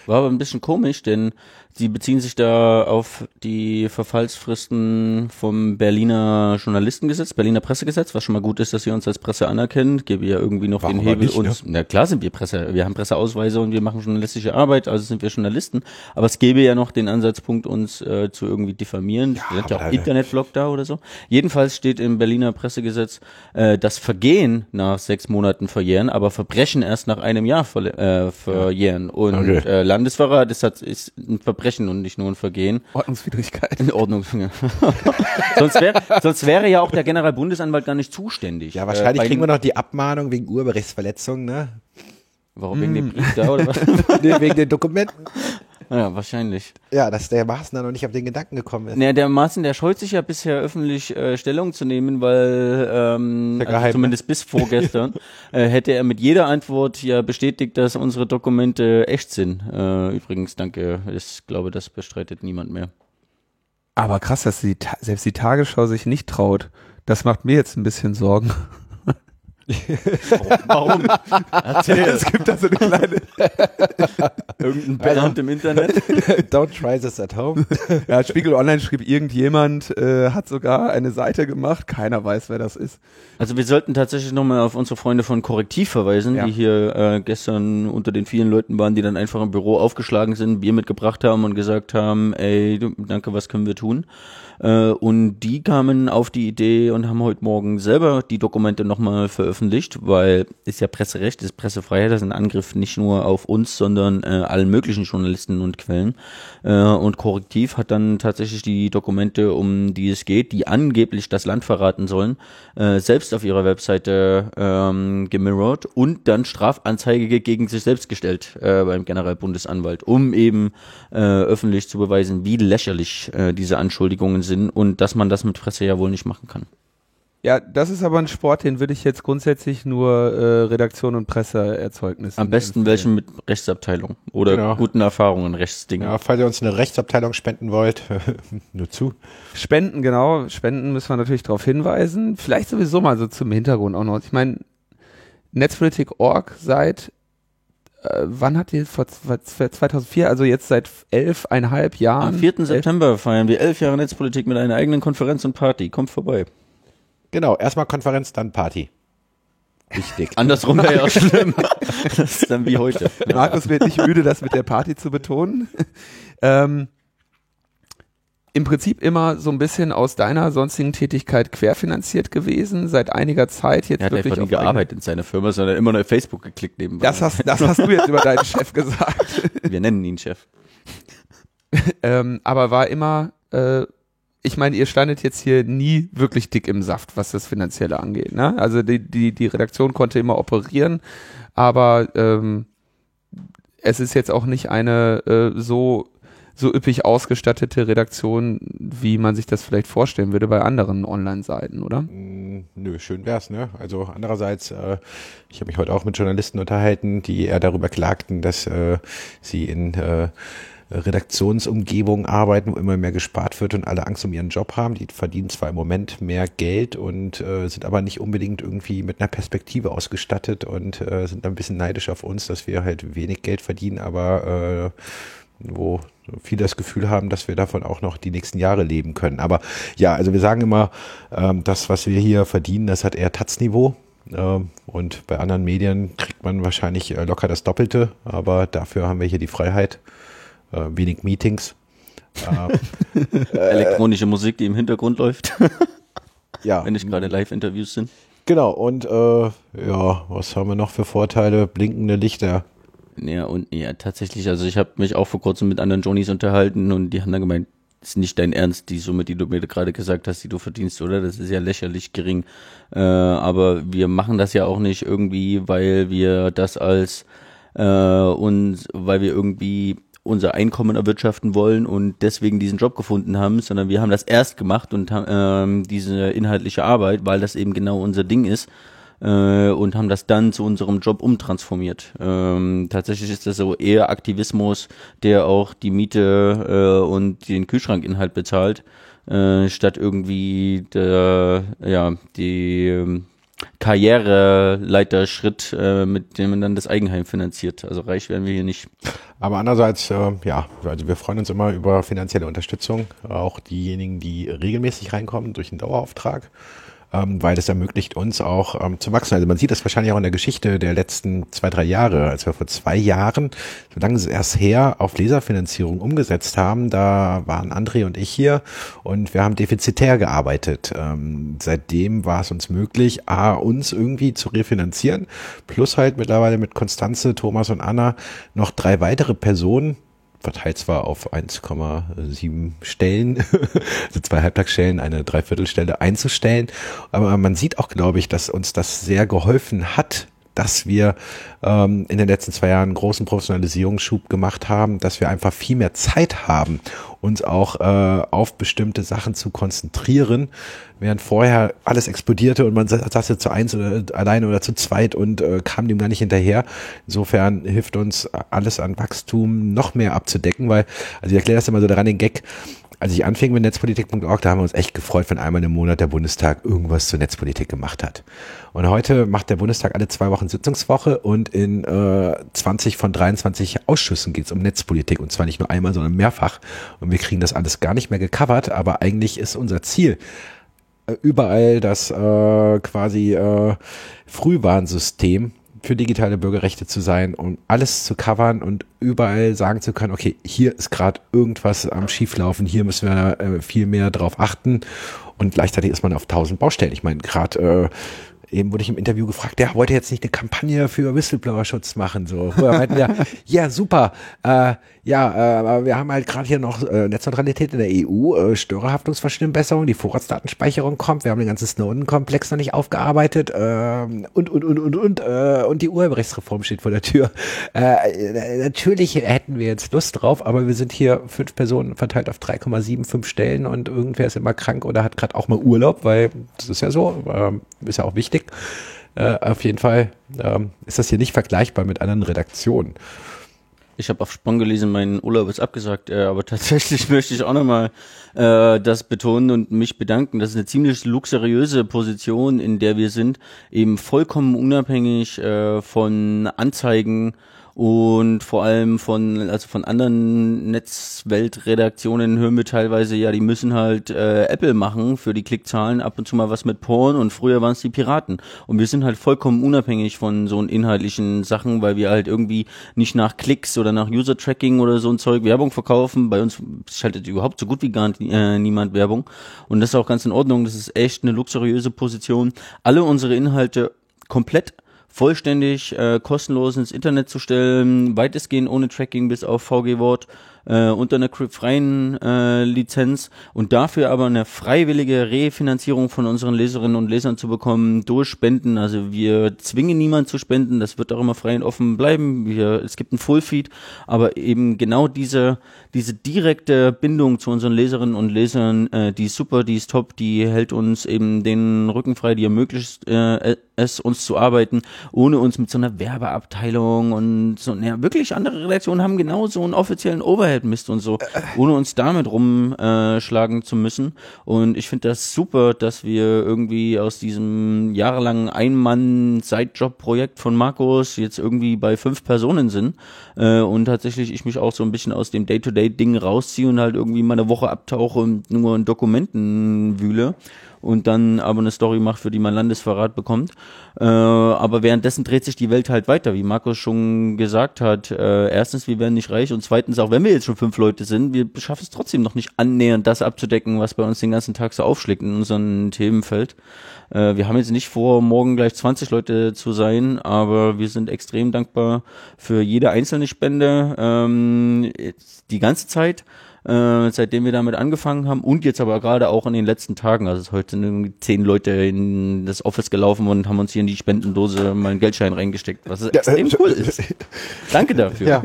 War aber ein bisschen komisch, denn sie beziehen sich da auf die Verfallsfristen vom Berliner Journalistengesetz, Berliner Pressegesetz, was schon mal gut ist, dass sie uns als Presse anerkennen, gebe ja irgendwie noch Warum den Hebel nicht, uns. Na klar sind wir Presse, wir haben Presseausweise und wir machen journalistische Arbeit, also sind wir Journalisten, aber es gäbe ja noch den Ansatzpunkt, uns äh, zu irgendwie diffamieren. Ja, sind ja auch Internetblog da oder so. Jedenfalls steht im Berliner Pressegesetz, äh, das Vergehen nach sechs Monaten verjähren, aber Verbrechen erst nach einem Jahr verle- äh, verjähren. Und Okay. äh, Landesverrat ist, ist ein Verbrechen und nicht nur ein Vergehen. Ordnungswidrigkeit. In Ordnung. Sonst, wär, sonst wäre ja auch der Generalbundesanwalt gar nicht zuständig. Ja, wahrscheinlich äh, kriegen wir noch die Abmahnung wegen Urheberrechtsverletzung, ne? Warum wegen dem Brief da oder was? nee, wegen den Dokumenten. Ja, wahrscheinlich. Ja, dass der Maaßen da noch nicht auf den Gedanken gekommen ist. Naja, der Maaßen, der scheut sich ja bisher öffentlich äh, Stellung zu nehmen, weil ähm, also zumindest bis vorgestern äh, hätte er mit jeder Antwort ja bestätigt, dass unsere Dokumente echt sind. Äh, übrigens, danke. Ich glaube, das bestreitet niemand mehr. Aber krass, dass die, selbst die Tagesschau sich nicht traut. Das macht mir jetzt ein bisschen Sorgen. Warum? Erzähl. Es gibt da so eine kleine. Irgendein Bernd im Internet. Don't try this at home. Ja, Spiegel Online schrieb, irgendjemand äh, hat sogar eine Seite gemacht. Keiner weiß, wer das ist. Also wir sollten tatsächlich nochmal auf unsere Freunde von Korrektiv verweisen, Ja. die hier äh, gestern unter den vielen Leuten waren, die dann einfach im Büro aufgeschlagen sind, Bier mitgebracht haben und gesagt haben, ey, danke, was können wir tun? Äh, und die kamen auf die Idee und haben heute Morgen selber die Dokumente nochmal veröffentlicht, weil ist ja Presserecht, ist Pressefreiheit, das ist ein Angriff nicht nur auf uns, sondern äh, allen möglichen Journalisten und Quellen. Äh, und Korrektiv hat dann tatsächlich die Dokumente, um die es geht, die angeblich das Land verraten sollen, äh, selbst auf ihrer Webseite ähm, gemirrored und dann Strafanzeige gegen sich selbst gestellt äh, beim Generalbundesanwalt, um eben äh, öffentlich zu beweisen, wie lächerlich äh, diese Anschuldigungen sind und dass man das mit Presse ja wohl nicht machen kann. Ja, das ist aber ein Sport, den würde ich jetzt grundsätzlich nur äh, Redaktion und Presseerzeugnissen. Am besten empfehlen. welchen mit Rechtsabteilung oder Genau. guten Erfahrungen, Rechtsdingen. Ja, falls ihr uns eine Rechtsabteilung spenden wollt, nur zu. Spenden, genau. Spenden müssen wir natürlich darauf hinweisen. Vielleicht sowieso mal so zum Hintergrund auch noch. Ich meine, Netzpolitik.org seit, äh, wann hat die, vor zw- 2004, also jetzt seit elfeinhalb Jahren. Am 4. September feiern wir elf Jahre Netzpolitik mit einer eigenen Konferenz und Party. Kommt vorbei. Genau, erstmal Konferenz, dann Party. Wichtig. Andersrum wäre ja auch schlimm. Das ist dann wie heute. Markus wird nicht müde, das mit der Party zu betonen. ähm, Im Prinzip immer so ein bisschen aus deiner sonstigen Tätigkeit querfinanziert gewesen, seit einiger Zeit jetzt Er hat wirklich einfach nie gearbeitet in seiner Firma, sondern immer nur auf Facebook geklickt nebenbei. Das hast, das hast du jetzt über deinen Chef gesagt. wir nennen ihn Chef. ähm, aber war immer äh, ich meine, ihr standet jetzt hier nie wirklich dick im Saft, was das Finanzielle angeht. Ne? Also die, die, die Redaktion konnte immer operieren, aber ähm, es ist jetzt auch nicht eine äh, so so üppig ausgestattete Redaktion, wie man sich das vielleicht vorstellen würde bei anderen Online-Seiten, oder? Mm, Nö, schön wär's, ne? Also andererseits, äh, ich habe mich heute auch mit Journalisten unterhalten, die eher darüber klagten, dass äh, sie in Redaktionsumgebungen arbeiten, wo immer mehr gespart wird und alle Angst um ihren Job haben. Die verdienen zwar im Moment mehr Geld und äh, sind aber nicht unbedingt irgendwie mit einer Perspektive ausgestattet und äh, sind ein bisschen neidisch auf uns, dass wir halt wenig Geld verdienen, aber äh, wo viele das Gefühl haben, dass wir davon auch noch die nächsten Jahre leben können. Aber ja, also wir sagen immer, ähm, das, was wir hier verdienen, das hat eher Taz-Niveau. Ähm, und bei anderen Medien kriegt man wahrscheinlich äh, locker das Doppelte, aber dafür haben wir hier die Freiheit, äh, wenig Meetings. Äh, Elektronische Musik, die im Hintergrund läuft, ja, wenn nicht gerade Live-Interviews sind. genau. Und äh, ja, was haben wir noch für Vorteile? Blinkende Lichter. Ja, und ja, tatsächlich, also ich habe mich auch vor kurzem mit anderen Johnnies unterhalten und die haben dann gemeint, ist nicht dein Ernst, die Summe, die du mir gerade gesagt hast, die du verdienst, oder? Das ist ja lächerlich gering. Äh, aber wir machen das ja auch nicht irgendwie, weil wir das als äh, uns, weil wir irgendwie unser Einkommen erwirtschaften wollen und deswegen diesen Job gefunden haben, sondern wir haben das erst gemacht und haben ähm, diese inhaltliche Arbeit, weil das eben genau unser Ding ist äh, und haben das dann zu unserem Job umtransformiert. Ähm, tatsächlich ist das so eher Aktivismus, der auch die Miete äh, und den Kühlschrankinhalt bezahlt, äh, statt irgendwie der, ja, die ähm, Karriereleiterschritt, äh, mit dem man dann das Eigenheim finanziert. Also reich werden wir hier nicht. Aber andererseits, äh, ja, also wir freuen uns immer über finanzielle Unterstützung, auch diejenigen, die regelmäßig reinkommen durch einen Dauerauftrag ähm, weil das ermöglicht uns auch ähm, zu wachsen. Also man sieht das wahrscheinlich auch in der Geschichte der letzten zwei, drei Jahre, als wir vor zwei Jahren, so lange es erst her, auf Leserfinanzierung umgesetzt haben, da waren André und ich hier und wir haben defizitär gearbeitet. Ähm, seitdem war es uns möglich, A, uns irgendwie zu refinanzieren, plus halt mittlerweile mit Konstanze, Thomas und Anna noch drei weitere Personen, verteilt zwar auf 1,7 Stellen, also zwei Halbtagsstellen, eine Dreiviertelstelle einzustellen, aber man sieht auch, glaube ich, dass uns das sehr geholfen hat, dass wir ähm, in den letzten zwei Jahren einen großen Professionalisierungsschub gemacht haben, dass wir einfach viel mehr Zeit haben, uns auch äh, auf bestimmte Sachen zu konzentrieren, während vorher alles explodierte und man saß jetzt zu eins oder alleine oder zu zweit und äh, kam dem gar nicht hinterher. Insofern hilft uns alles an Wachstum noch mehr abzudecken, weil, also ich erkläre das immer so daran den Gag, als ich anfing mit Netzpolitik.org, da haben wir uns echt gefreut, wenn einmal im Monat der Bundestag irgendwas zur Netzpolitik gemacht hat. Und heute macht der Bundestag alle zwei Wochen Sitzungswoche und in äh, 20 von 23 Ausschüssen geht es um Netzpolitik und zwar nicht nur einmal, sondern mehrfach. Und wir kriegen das alles gar nicht mehr gecovert, aber eigentlich ist unser Ziel, äh, überall das äh, quasi äh, Frühwarnsystem für digitale Bürgerrechte zu sein und alles zu covern und überall sagen zu können, okay, hier ist gerade irgendwas am Schieflaufen, hier müssen wir äh, viel mehr drauf achten und gleichzeitig ist man auf tausend Baustellen. Ich meine, gerade äh, eben wurde ich im Interview gefragt, der wollte jetzt nicht eine Kampagne für Whistleblower-Schutz machen. So, Vorher meinten wir, ja, super, äh, ja, äh, wir haben halt gerade hier noch äh, Netzneutralität in der EU, äh, Störerhaftungsverschlimmbesserung, die Vorratsdatenspeicherung kommt, wir haben den ganzen Snowden-Komplex noch nicht aufgearbeitet äh, und, und, und, und, und, äh, und die Urheberrechtsreform steht vor der Tür. Äh, natürlich hätten wir jetzt Lust drauf, aber wir sind hier fünf Personen verteilt auf 3,75 Stellen und irgendwer ist immer krank oder hat gerade auch mal Urlaub, weil das ist ja so, äh, ist ja auch wichtig. Äh, auf jeden Fall ähm, ist das hier nicht vergleichbar mit anderen Redaktionen. Ich habe auf Sprung gelesen, mein Urlaub ist abgesagt, äh, aber tatsächlich möchte ich auch nochmal äh, das betonen und mich bedanken. Das ist eine ziemlich luxuriöse Position, in der wir sind, eben vollkommen unabhängig äh, von Anzeigen und vor allem von also von anderen Netzweltredaktionen hören wir teilweise ja, die müssen halt äh, Apple machen für die Klickzahlen, ab und zu mal was mit Porn und früher waren es die Piraten und wir sind halt vollkommen unabhängig von so inhaltlichen Sachen, weil wir halt irgendwie nicht nach Klicks oder nach User Tracking oder so ein Zeug Werbung verkaufen. Bei uns schaltet überhaupt so gut wie gar äh, niemand Werbung und das ist auch ganz in Ordnung. Das ist echt eine luxuriöse Position. Alle unsere Inhalte komplett vollständig äh, kostenlos ins Internet zu stellen, weitestgehend ohne Tracking bis auf VG-Wort äh, unter einer freien äh, Lizenz und dafür aber eine freiwillige Refinanzierung von unseren Leserinnen und Lesern zu bekommen durch Spenden. Also wir zwingen niemanden zu spenden, das wird auch immer frei und offen bleiben. Wir, es gibt einen Fullfeed, aber eben genau diese, diese direkte Bindung zu unseren Leserinnen und Lesern, äh, die ist super, die ist top, die hält uns eben den Rücken frei, die ermöglicht äh, es, uns zu arbeiten, ohne uns mit so einer Werbeabteilung und so, naja, wirklich andere Redaktionen haben genau so einen offiziellen Overhead-Mist und so, ohne uns damit rumschlagen zu müssen. Und ich finde das super, dass wir irgendwie aus diesem jahrelangen Ein-Mann-Sidejob-Projekt von Markus jetzt irgendwie bei fünf Personen sind äh, und tatsächlich ich mich auch so ein bisschen aus dem Day-to-Day-Ding rausziehe und halt irgendwie mal eine Woche abtauche und nur in Dokumenten wühle und dann aber eine Story macht, für die man Landesverrat bekommt. Äh, aber währenddessen dreht sich die Welt halt weiter, wie Markus schon gesagt hat. Äh, erstens, wir werden nicht reich und zweitens, auch wenn wir jetzt schon fünf Leute sind, wir schaffen es trotzdem noch nicht annähernd das abzudecken, was bei uns den ganzen Tag so aufschlägt in unserem Themenfeld. Äh, wir haben jetzt nicht vor, morgen gleich 20 Leute zu sein, aber wir sind extrem dankbar für jede einzelne Spende ähm, die ganze Zeit äh, seitdem wir damit angefangen haben und jetzt aber gerade auch in den letzten Tagen. Also es heute sind irgendwie zehn Leute in das Office gelaufen und haben uns hier in die Spendendose mal einen Geldschein reingesteckt, was extrem äh, cool ist. Danke dafür. Ja.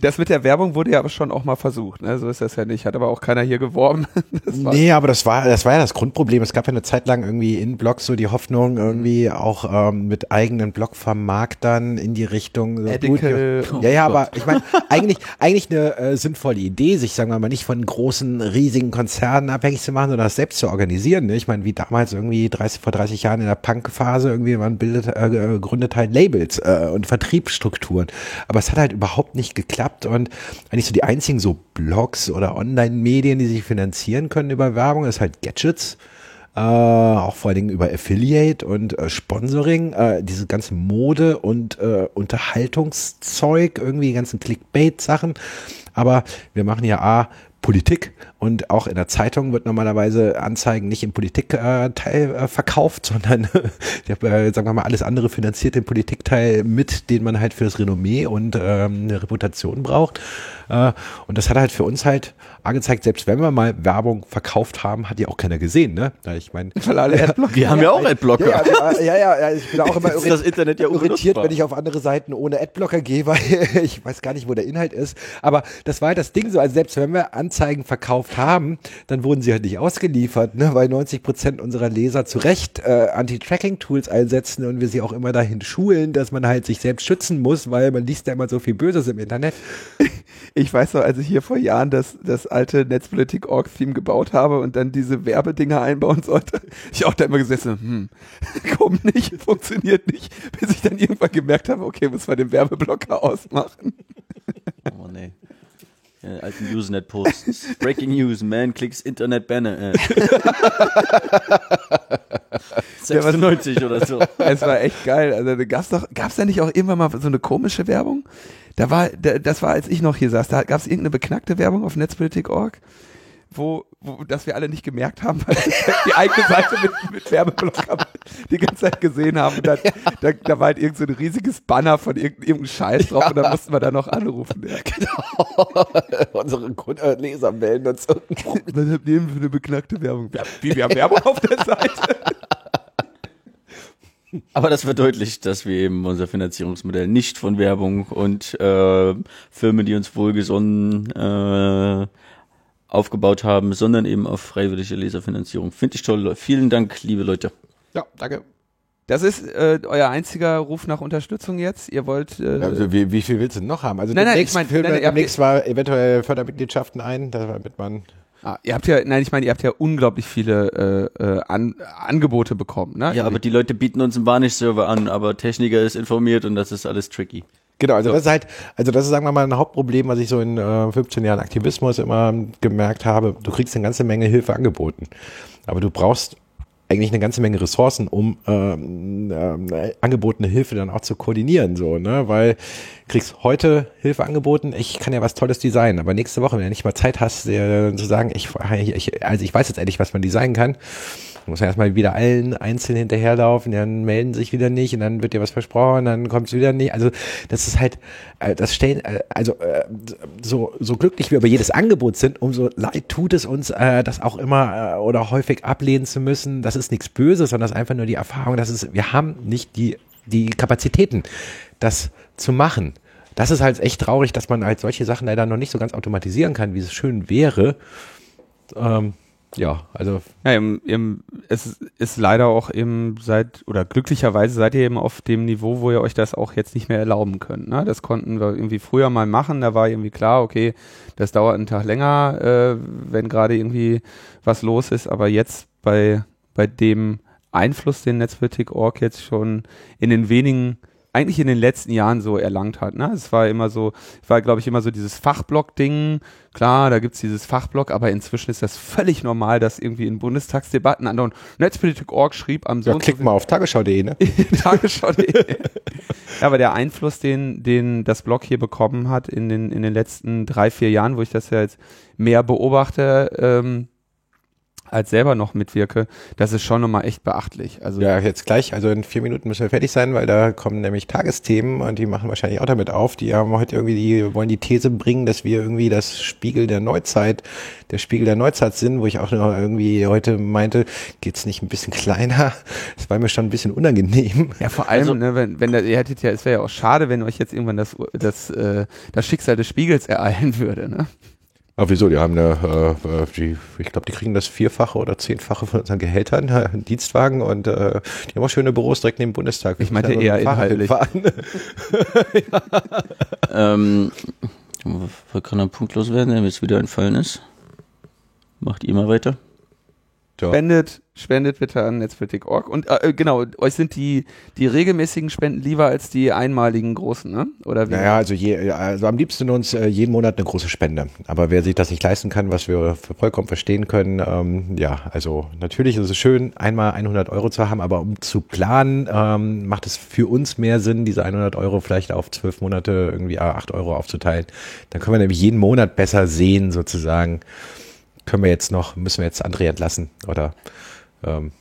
Das mit der Werbung wurde ja aber schon auch mal versucht, ne? So ist das ja nicht. Hat aber auch keiner hier geworben. Das war Nee, aber das war, das war ja das Grundproblem. Es gab ja eine Zeit lang irgendwie in Blogs so die Hoffnung, irgendwie auch ähm, mit eigenen Blogvermarktern in die Richtung. So Edical. gut, ja, ja, aber ich meine, eigentlich, eigentlich eine äh, sinnvolle Idee, sich, sagen wir mal, nicht von großen, riesigen Konzernen abhängig zu machen, sondern das selbst zu organisieren. Ne? Ich meine, wie damals irgendwie 30, vor 30 Jahren in der Punk-Phase irgendwie, man bildet, äh, gründet halt Labels äh, und Vertriebsstrukturen. Aber es hat halt überhaupt nicht geklappt und eigentlich so die einzigen so Blogs oder Online-Medien, die sich finanzieren können über Werbung, ist halt Gadgets. Äh, auch vor allen Dingen über Affiliate und äh, Sponsoring, äh, diese ganze Mode und äh, Unterhaltungszeug, irgendwie die ganzen Clickbait-Sachen. Aber wir machen ja A, Politik und auch in der Zeitung wird normalerweise Anzeigen nicht im Politikteil äh, äh, verkauft, sondern äh, sagen wir mal alles andere finanziert den Politikteil mit, den man halt fürs Renommee und ähm, eine Reputation braucht. Äh, und das hat halt für uns halt angezeigt, selbst wenn wir mal Werbung verkauft haben, hat die auch keiner gesehen. Ne? Ja, Ich meine, Weil alle Adblocker. Wir haben ja, auch Adblocker. ja, ja, ja, ja, ja, ich bin auch immer Ist das Internet ja irritiert, wenn ich auf andere Seiten ohne Adblocker gehe, weil ich weiß gar nicht, wo der Inhalt ist. Aber das war halt das Ding so, also selbst wenn wir Anzeigen verkauft haben, dann wurden sie halt nicht ausgeliefert, ne, weil 90 Prozent unserer Leser zu Recht äh, Anti-Tracking-Tools einsetzen und wir sie auch immer dahin schulen, dass man halt sich selbst schützen muss, weil man liest ja immer so viel Böses im Internet. Ich weiß noch, als ich hier vor Jahren das, das alte Netzpolitik-Org-Theme gebaut habe und dann diese Werbedinger einbauen sollte, ich auch da immer gesessen, hm, kommt nicht, funktioniert nicht, bis ich dann irgendwann gemerkt habe, okay, muss man den Werbeblocker ausmachen. Oh nee. Ja, alten Usenet-Posts. Breaking News, man clicks Internet Banner. Äh. 96 oder so. Es war echt geil. Also da gab's doch, gab's da nicht auch irgendwann mal so eine komische Werbung? Da war, da, das war, als ich noch hier saß, da gab's irgendeine beknackte Werbung auf Netzpolitik.org, wo, wo, dass wir alle nicht gemerkt haben, weil wir die eigene Seite mit, mit Werbeblock die ganze Zeit gesehen haben. Dann, da, da war halt irgend so ein riesiges Banner von irgendeinem Scheiß drauf und dann mussten wir da noch anrufen. Ja. Unsere Grund äh, Leser melden uns. Was habt ihr für eine beknackte Werbung? Ja, wie, wir haben Werbung auf der Seite. Aber das verdeutlicht, dass wir eben unser Finanzierungsmodell nicht von Werbung und äh, Firmen, die uns wohlgesonnen äh, aufgebaut haben, sondern eben auf freiwillige Leserfinanzierung. Finde ich toll. Vielen Dank, liebe Leute. Ja, danke. Das ist äh, euer einziger Ruf nach Unterstützung jetzt. Ihr wollt. Äh, Also wie, wie viel willst du noch haben? Also Nein, nein, demnächst ich mein- nein, nein, demnächst mal eventuell Fördermitgliedschaften ein, damit man Ah, ihr habt ja, nein, ich meine, ihr habt ja unglaublich viele äh, äh, an, Angebote bekommen, ne? Ja, aber die Leute bieten uns einen Varnish-Server an, aber Techniker ist informiert und das ist alles tricky. Genau, also das ist halt, also das ist, sagen wir mal, ein Hauptproblem, was ich so in äh, 15 Jahren Aktivismus immer gemerkt habe. Du kriegst eine ganze Menge Hilfe angeboten. Aber du brauchst eigentlich eine ganze Menge Ressourcen, um ähm, ähm, angebotene Hilfe dann auch zu koordinieren, so, ne? Weil du kriegst heute Hilfe angeboten, ich kann ja was Tolles designen, aber nächste Woche, wenn du nicht mal Zeit hast, dir zu sagen, ich, ich also ich weiß jetzt endlich, was man designen kann, muss man erstmal wieder allen einzeln hinterherlaufen, dann melden sich wieder nicht und dann wird dir was versprochen, dann kommt es wieder nicht. Also das ist halt, äh, das stellen, äh, also äh, so, so glücklich wir über jedes Angebot sind, umso leid tut es uns, das auch immer oder häufig ablehnen zu müssen. Das ist nichts Böses, sondern das ist einfach nur die Erfahrung, dass es, wir haben nicht die, die Kapazitäten, das zu machen. Das ist halt echt traurig, dass man halt solche Sachen leider noch nicht so ganz automatisieren kann, wie es schön wäre. Ähm, ja, also. Ja, im, im, es ist leider auch eben seit, oder glücklicherweise seid ihr eben auf dem Niveau, wo ihr euch das auch jetzt nicht mehr erlauben könnt. Ne? Das konnten wir irgendwie früher mal machen, da war irgendwie klar, okay, das dauert einen Tag länger, äh, wenn gerade irgendwie was los ist, aber jetzt bei, bei dem Einfluss, den Netzpolitik.org jetzt schon in den wenigen eigentlich in den letzten Jahren so erlangt hat. Ne? Es war immer so, war glaube ich immer so dieses Fachblock-Ding. Klar, da gibt's dieses Fachblock, aber inzwischen ist das völlig normal, dass irgendwie in Bundestagsdebatten andauernd Netzpolitik.org schrieb am ja, so klick mal auf tagesschau.de, ne? tagesschau.de. ja, aber der Einfluss, den, den das Blog hier bekommen hat in den, in den letzten drei, vier Jahren, wo ich das ja jetzt mehr beobachte, ähm, als selber noch mitwirke, das ist schon nochmal echt beachtlich. Also ja, jetzt gleich, also in vier Minuten müssen wir fertig sein, weil da kommen nämlich Tagesthemen und die machen wahrscheinlich auch damit auf. Die haben heute irgendwie, die wollen die These bringen, dass wir irgendwie das Spiegel der Neuzeit, der Spiegel der Neuzeit sind, wo ich auch noch irgendwie heute meinte, geht's nicht ein bisschen kleiner? Das war mir schon ein bisschen unangenehm. Ja, vor allem, also, ne, wenn, wenn da, ihr hättet ja, es wäre ja auch schade, wenn euch jetzt irgendwann das, das, äh, das Schicksal des Spiegels ereilen würde, ne? Aber wieso? Die haben eine, äh, äh, die, ich glaube, die kriegen das Vierfache oder Zehnfache von unseren Gehältern, äh, Dienstwagen und äh, die haben auch schöne Büros direkt neben dem Bundestag. Ich meinte eher inhaltlich. ja. ähm, wir können dann punktlos werden, wenn es wieder entfallen ist. Macht ihr mal weiter. Spendet spendet bitte an Netzpolitik.org. Und äh, genau, euch sind die, die regelmäßigen Spenden lieber als die einmaligen großen, ne? Oder wie? Naja, also, je, also am liebsten uns äh, jeden Monat eine große Spende. Aber wer sich das nicht leisten kann, was wir vollkommen verstehen können, ähm, ja, also natürlich ist es schön, einmal 100 Euro zu haben, aber um zu planen, ähm, macht es für uns mehr Sinn, diese 100 Euro vielleicht auf zwölf Monate irgendwie 8 äh, Euro aufzuteilen. Dann können wir nämlich jeden Monat besser sehen, sozusagen. Können wir jetzt noch, müssen wir jetzt André entlassen oder ähm,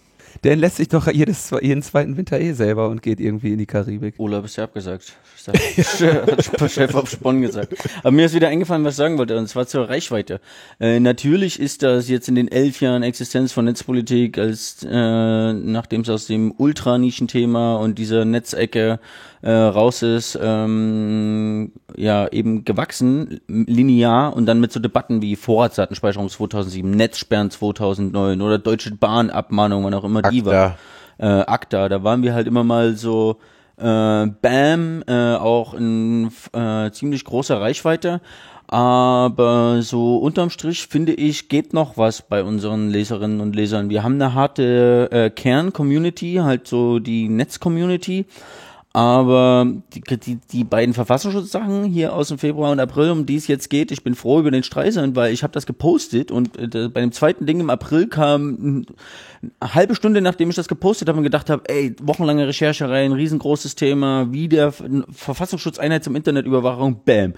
der lässt sich doch jedes, jeden zweiten Winter eh selber und geht irgendwie in die Karibik. Urlaub ist ja abgesagt. Hat Chef auf Spon gesagt. Aber mir ist wieder eingefallen, was ich sagen wollte, und zwar zur Reichweite. Äh, natürlich ist das jetzt in den elf Jahren Existenz von Netzpolitik, als äh, nachdem es aus dem Ultranischen-Thema und dieser Netzecke äh, raus ist, ähm, ja, eben gewachsen, linear und dann mit so Debatten wie Vorratsdatenspeicherung 2007, Netzsperren 2009 oder Deutsche Bahnabmahnung, wann auch immer die war. Äh, ACTA, da waren wir halt immer mal so äh, Bam, äh, auch in äh, ziemlich großer Reichweite. Aber so unterm Strich finde ich, geht noch was bei unseren Leserinnen und Lesern. Wir haben eine harte äh, Kern-Community, halt so die Netz-Community. Aber die, die, die beiden Verfassungsschutzsachen hier aus dem Februar und April, um die es jetzt geht, ich bin froh über den Streisand, weil ich habe das gepostet und äh, bei dem zweiten Ding im April kam eine halbe Stunde, nachdem ich das gepostet habe und gedacht habe, ey, wochenlange Rechercherei, ein riesengroßes Thema, wie der Verfassungsschutzeinheit zum Internetüberwachung, bam.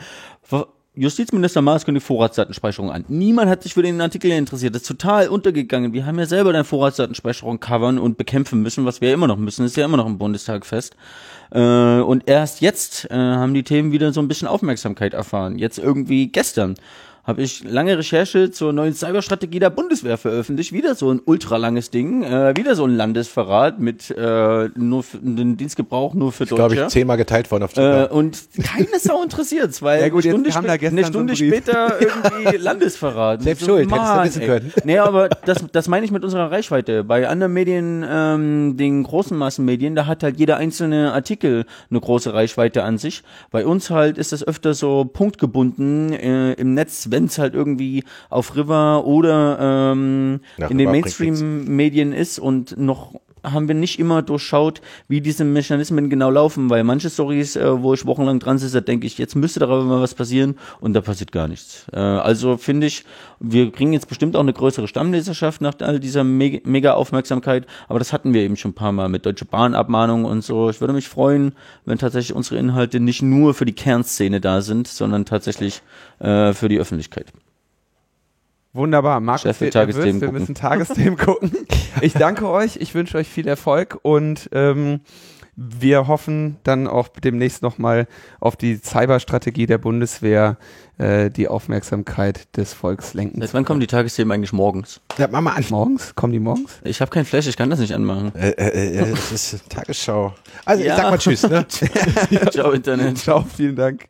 Justizminister Maas kündigt Vorratsdatenspeicherung an. Niemand hat sich für den Artikel interessiert. Das ist total untergegangen. Wir haben ja selber deine Vorratsdatenspeicherung covern und bekämpfen müssen, was wir ja immer noch müssen. Das ist ja immer noch im Bundestag fest. Äh, und erst jetzt äh, haben die Themen wieder so ein bisschen Aufmerksamkeit erfahren. Jetzt irgendwie gestern habe ich lange Recherche zur neuen Cyberstrategie der Bundeswehr veröffentlicht. Wieder so ein ultralanges Ding, äh, wieder so ein Landesverrat mit äh, nur für, den Dienstgebrauch nur für Deutsche. Glaube ich zehnmal geteilt worden auf Twitter. Äh, und keine Sau interessiert, weil ja, gut, eine Stunde, eine Stunde so später irgendwie Landesverrat. Selbst so, schuld, Mann, hättest du wissen können. Nee, aber das, das meine ich mit unserer Reichweite. Bei anderen Medien, ähm, den großen Massenmedien, da hat halt jeder einzelne Artikel eine große Reichweite an sich. Bei uns halt ist das öfter so punktgebunden äh, im Netz wenn es halt irgendwie auf River oder ähm, in den Mainstream-Medien ist und noch haben wir nicht immer durchschaut, wie diese Mechanismen genau laufen, weil manche Stories, äh, wo ich wochenlang dran sitze, denke ich, jetzt müsste darüber mal was passieren und da passiert gar nichts. Äh, also finde ich, wir kriegen jetzt bestimmt auch eine größere Stammleserschaft nach all dieser Me mega Aufmerksamkeit, aber das hatten wir eben schon ein paar Mal mit Deutsche Bahnabmahnung und so. Ich würde mich freuen, wenn tatsächlich unsere Inhalte nicht nur für die Kernszene da sind, sondern tatsächlich äh, für die Öffentlichkeit. Wunderbar. Markus nervös. Tagesthemen Wir müssen Tagesthemen gucken. Ich danke euch. Ich wünsche euch viel Erfolg und ähm, wir hoffen dann auch demnächst nochmal auf die Cyberstrategie der Bundeswehr äh, die Aufmerksamkeit des Volks lenken. Seit wann kommen die Tagesthemen eigentlich morgens? Ja, mach mal an. morgens? Kommen die morgens? Ich habe kein Flash, ich kann das nicht anmachen. Äh, äh, äh, das ist Tagesschau. Also, Ja. ich sag mal Tschüss, ne? Ciao, Internet. Ciao, vielen Dank.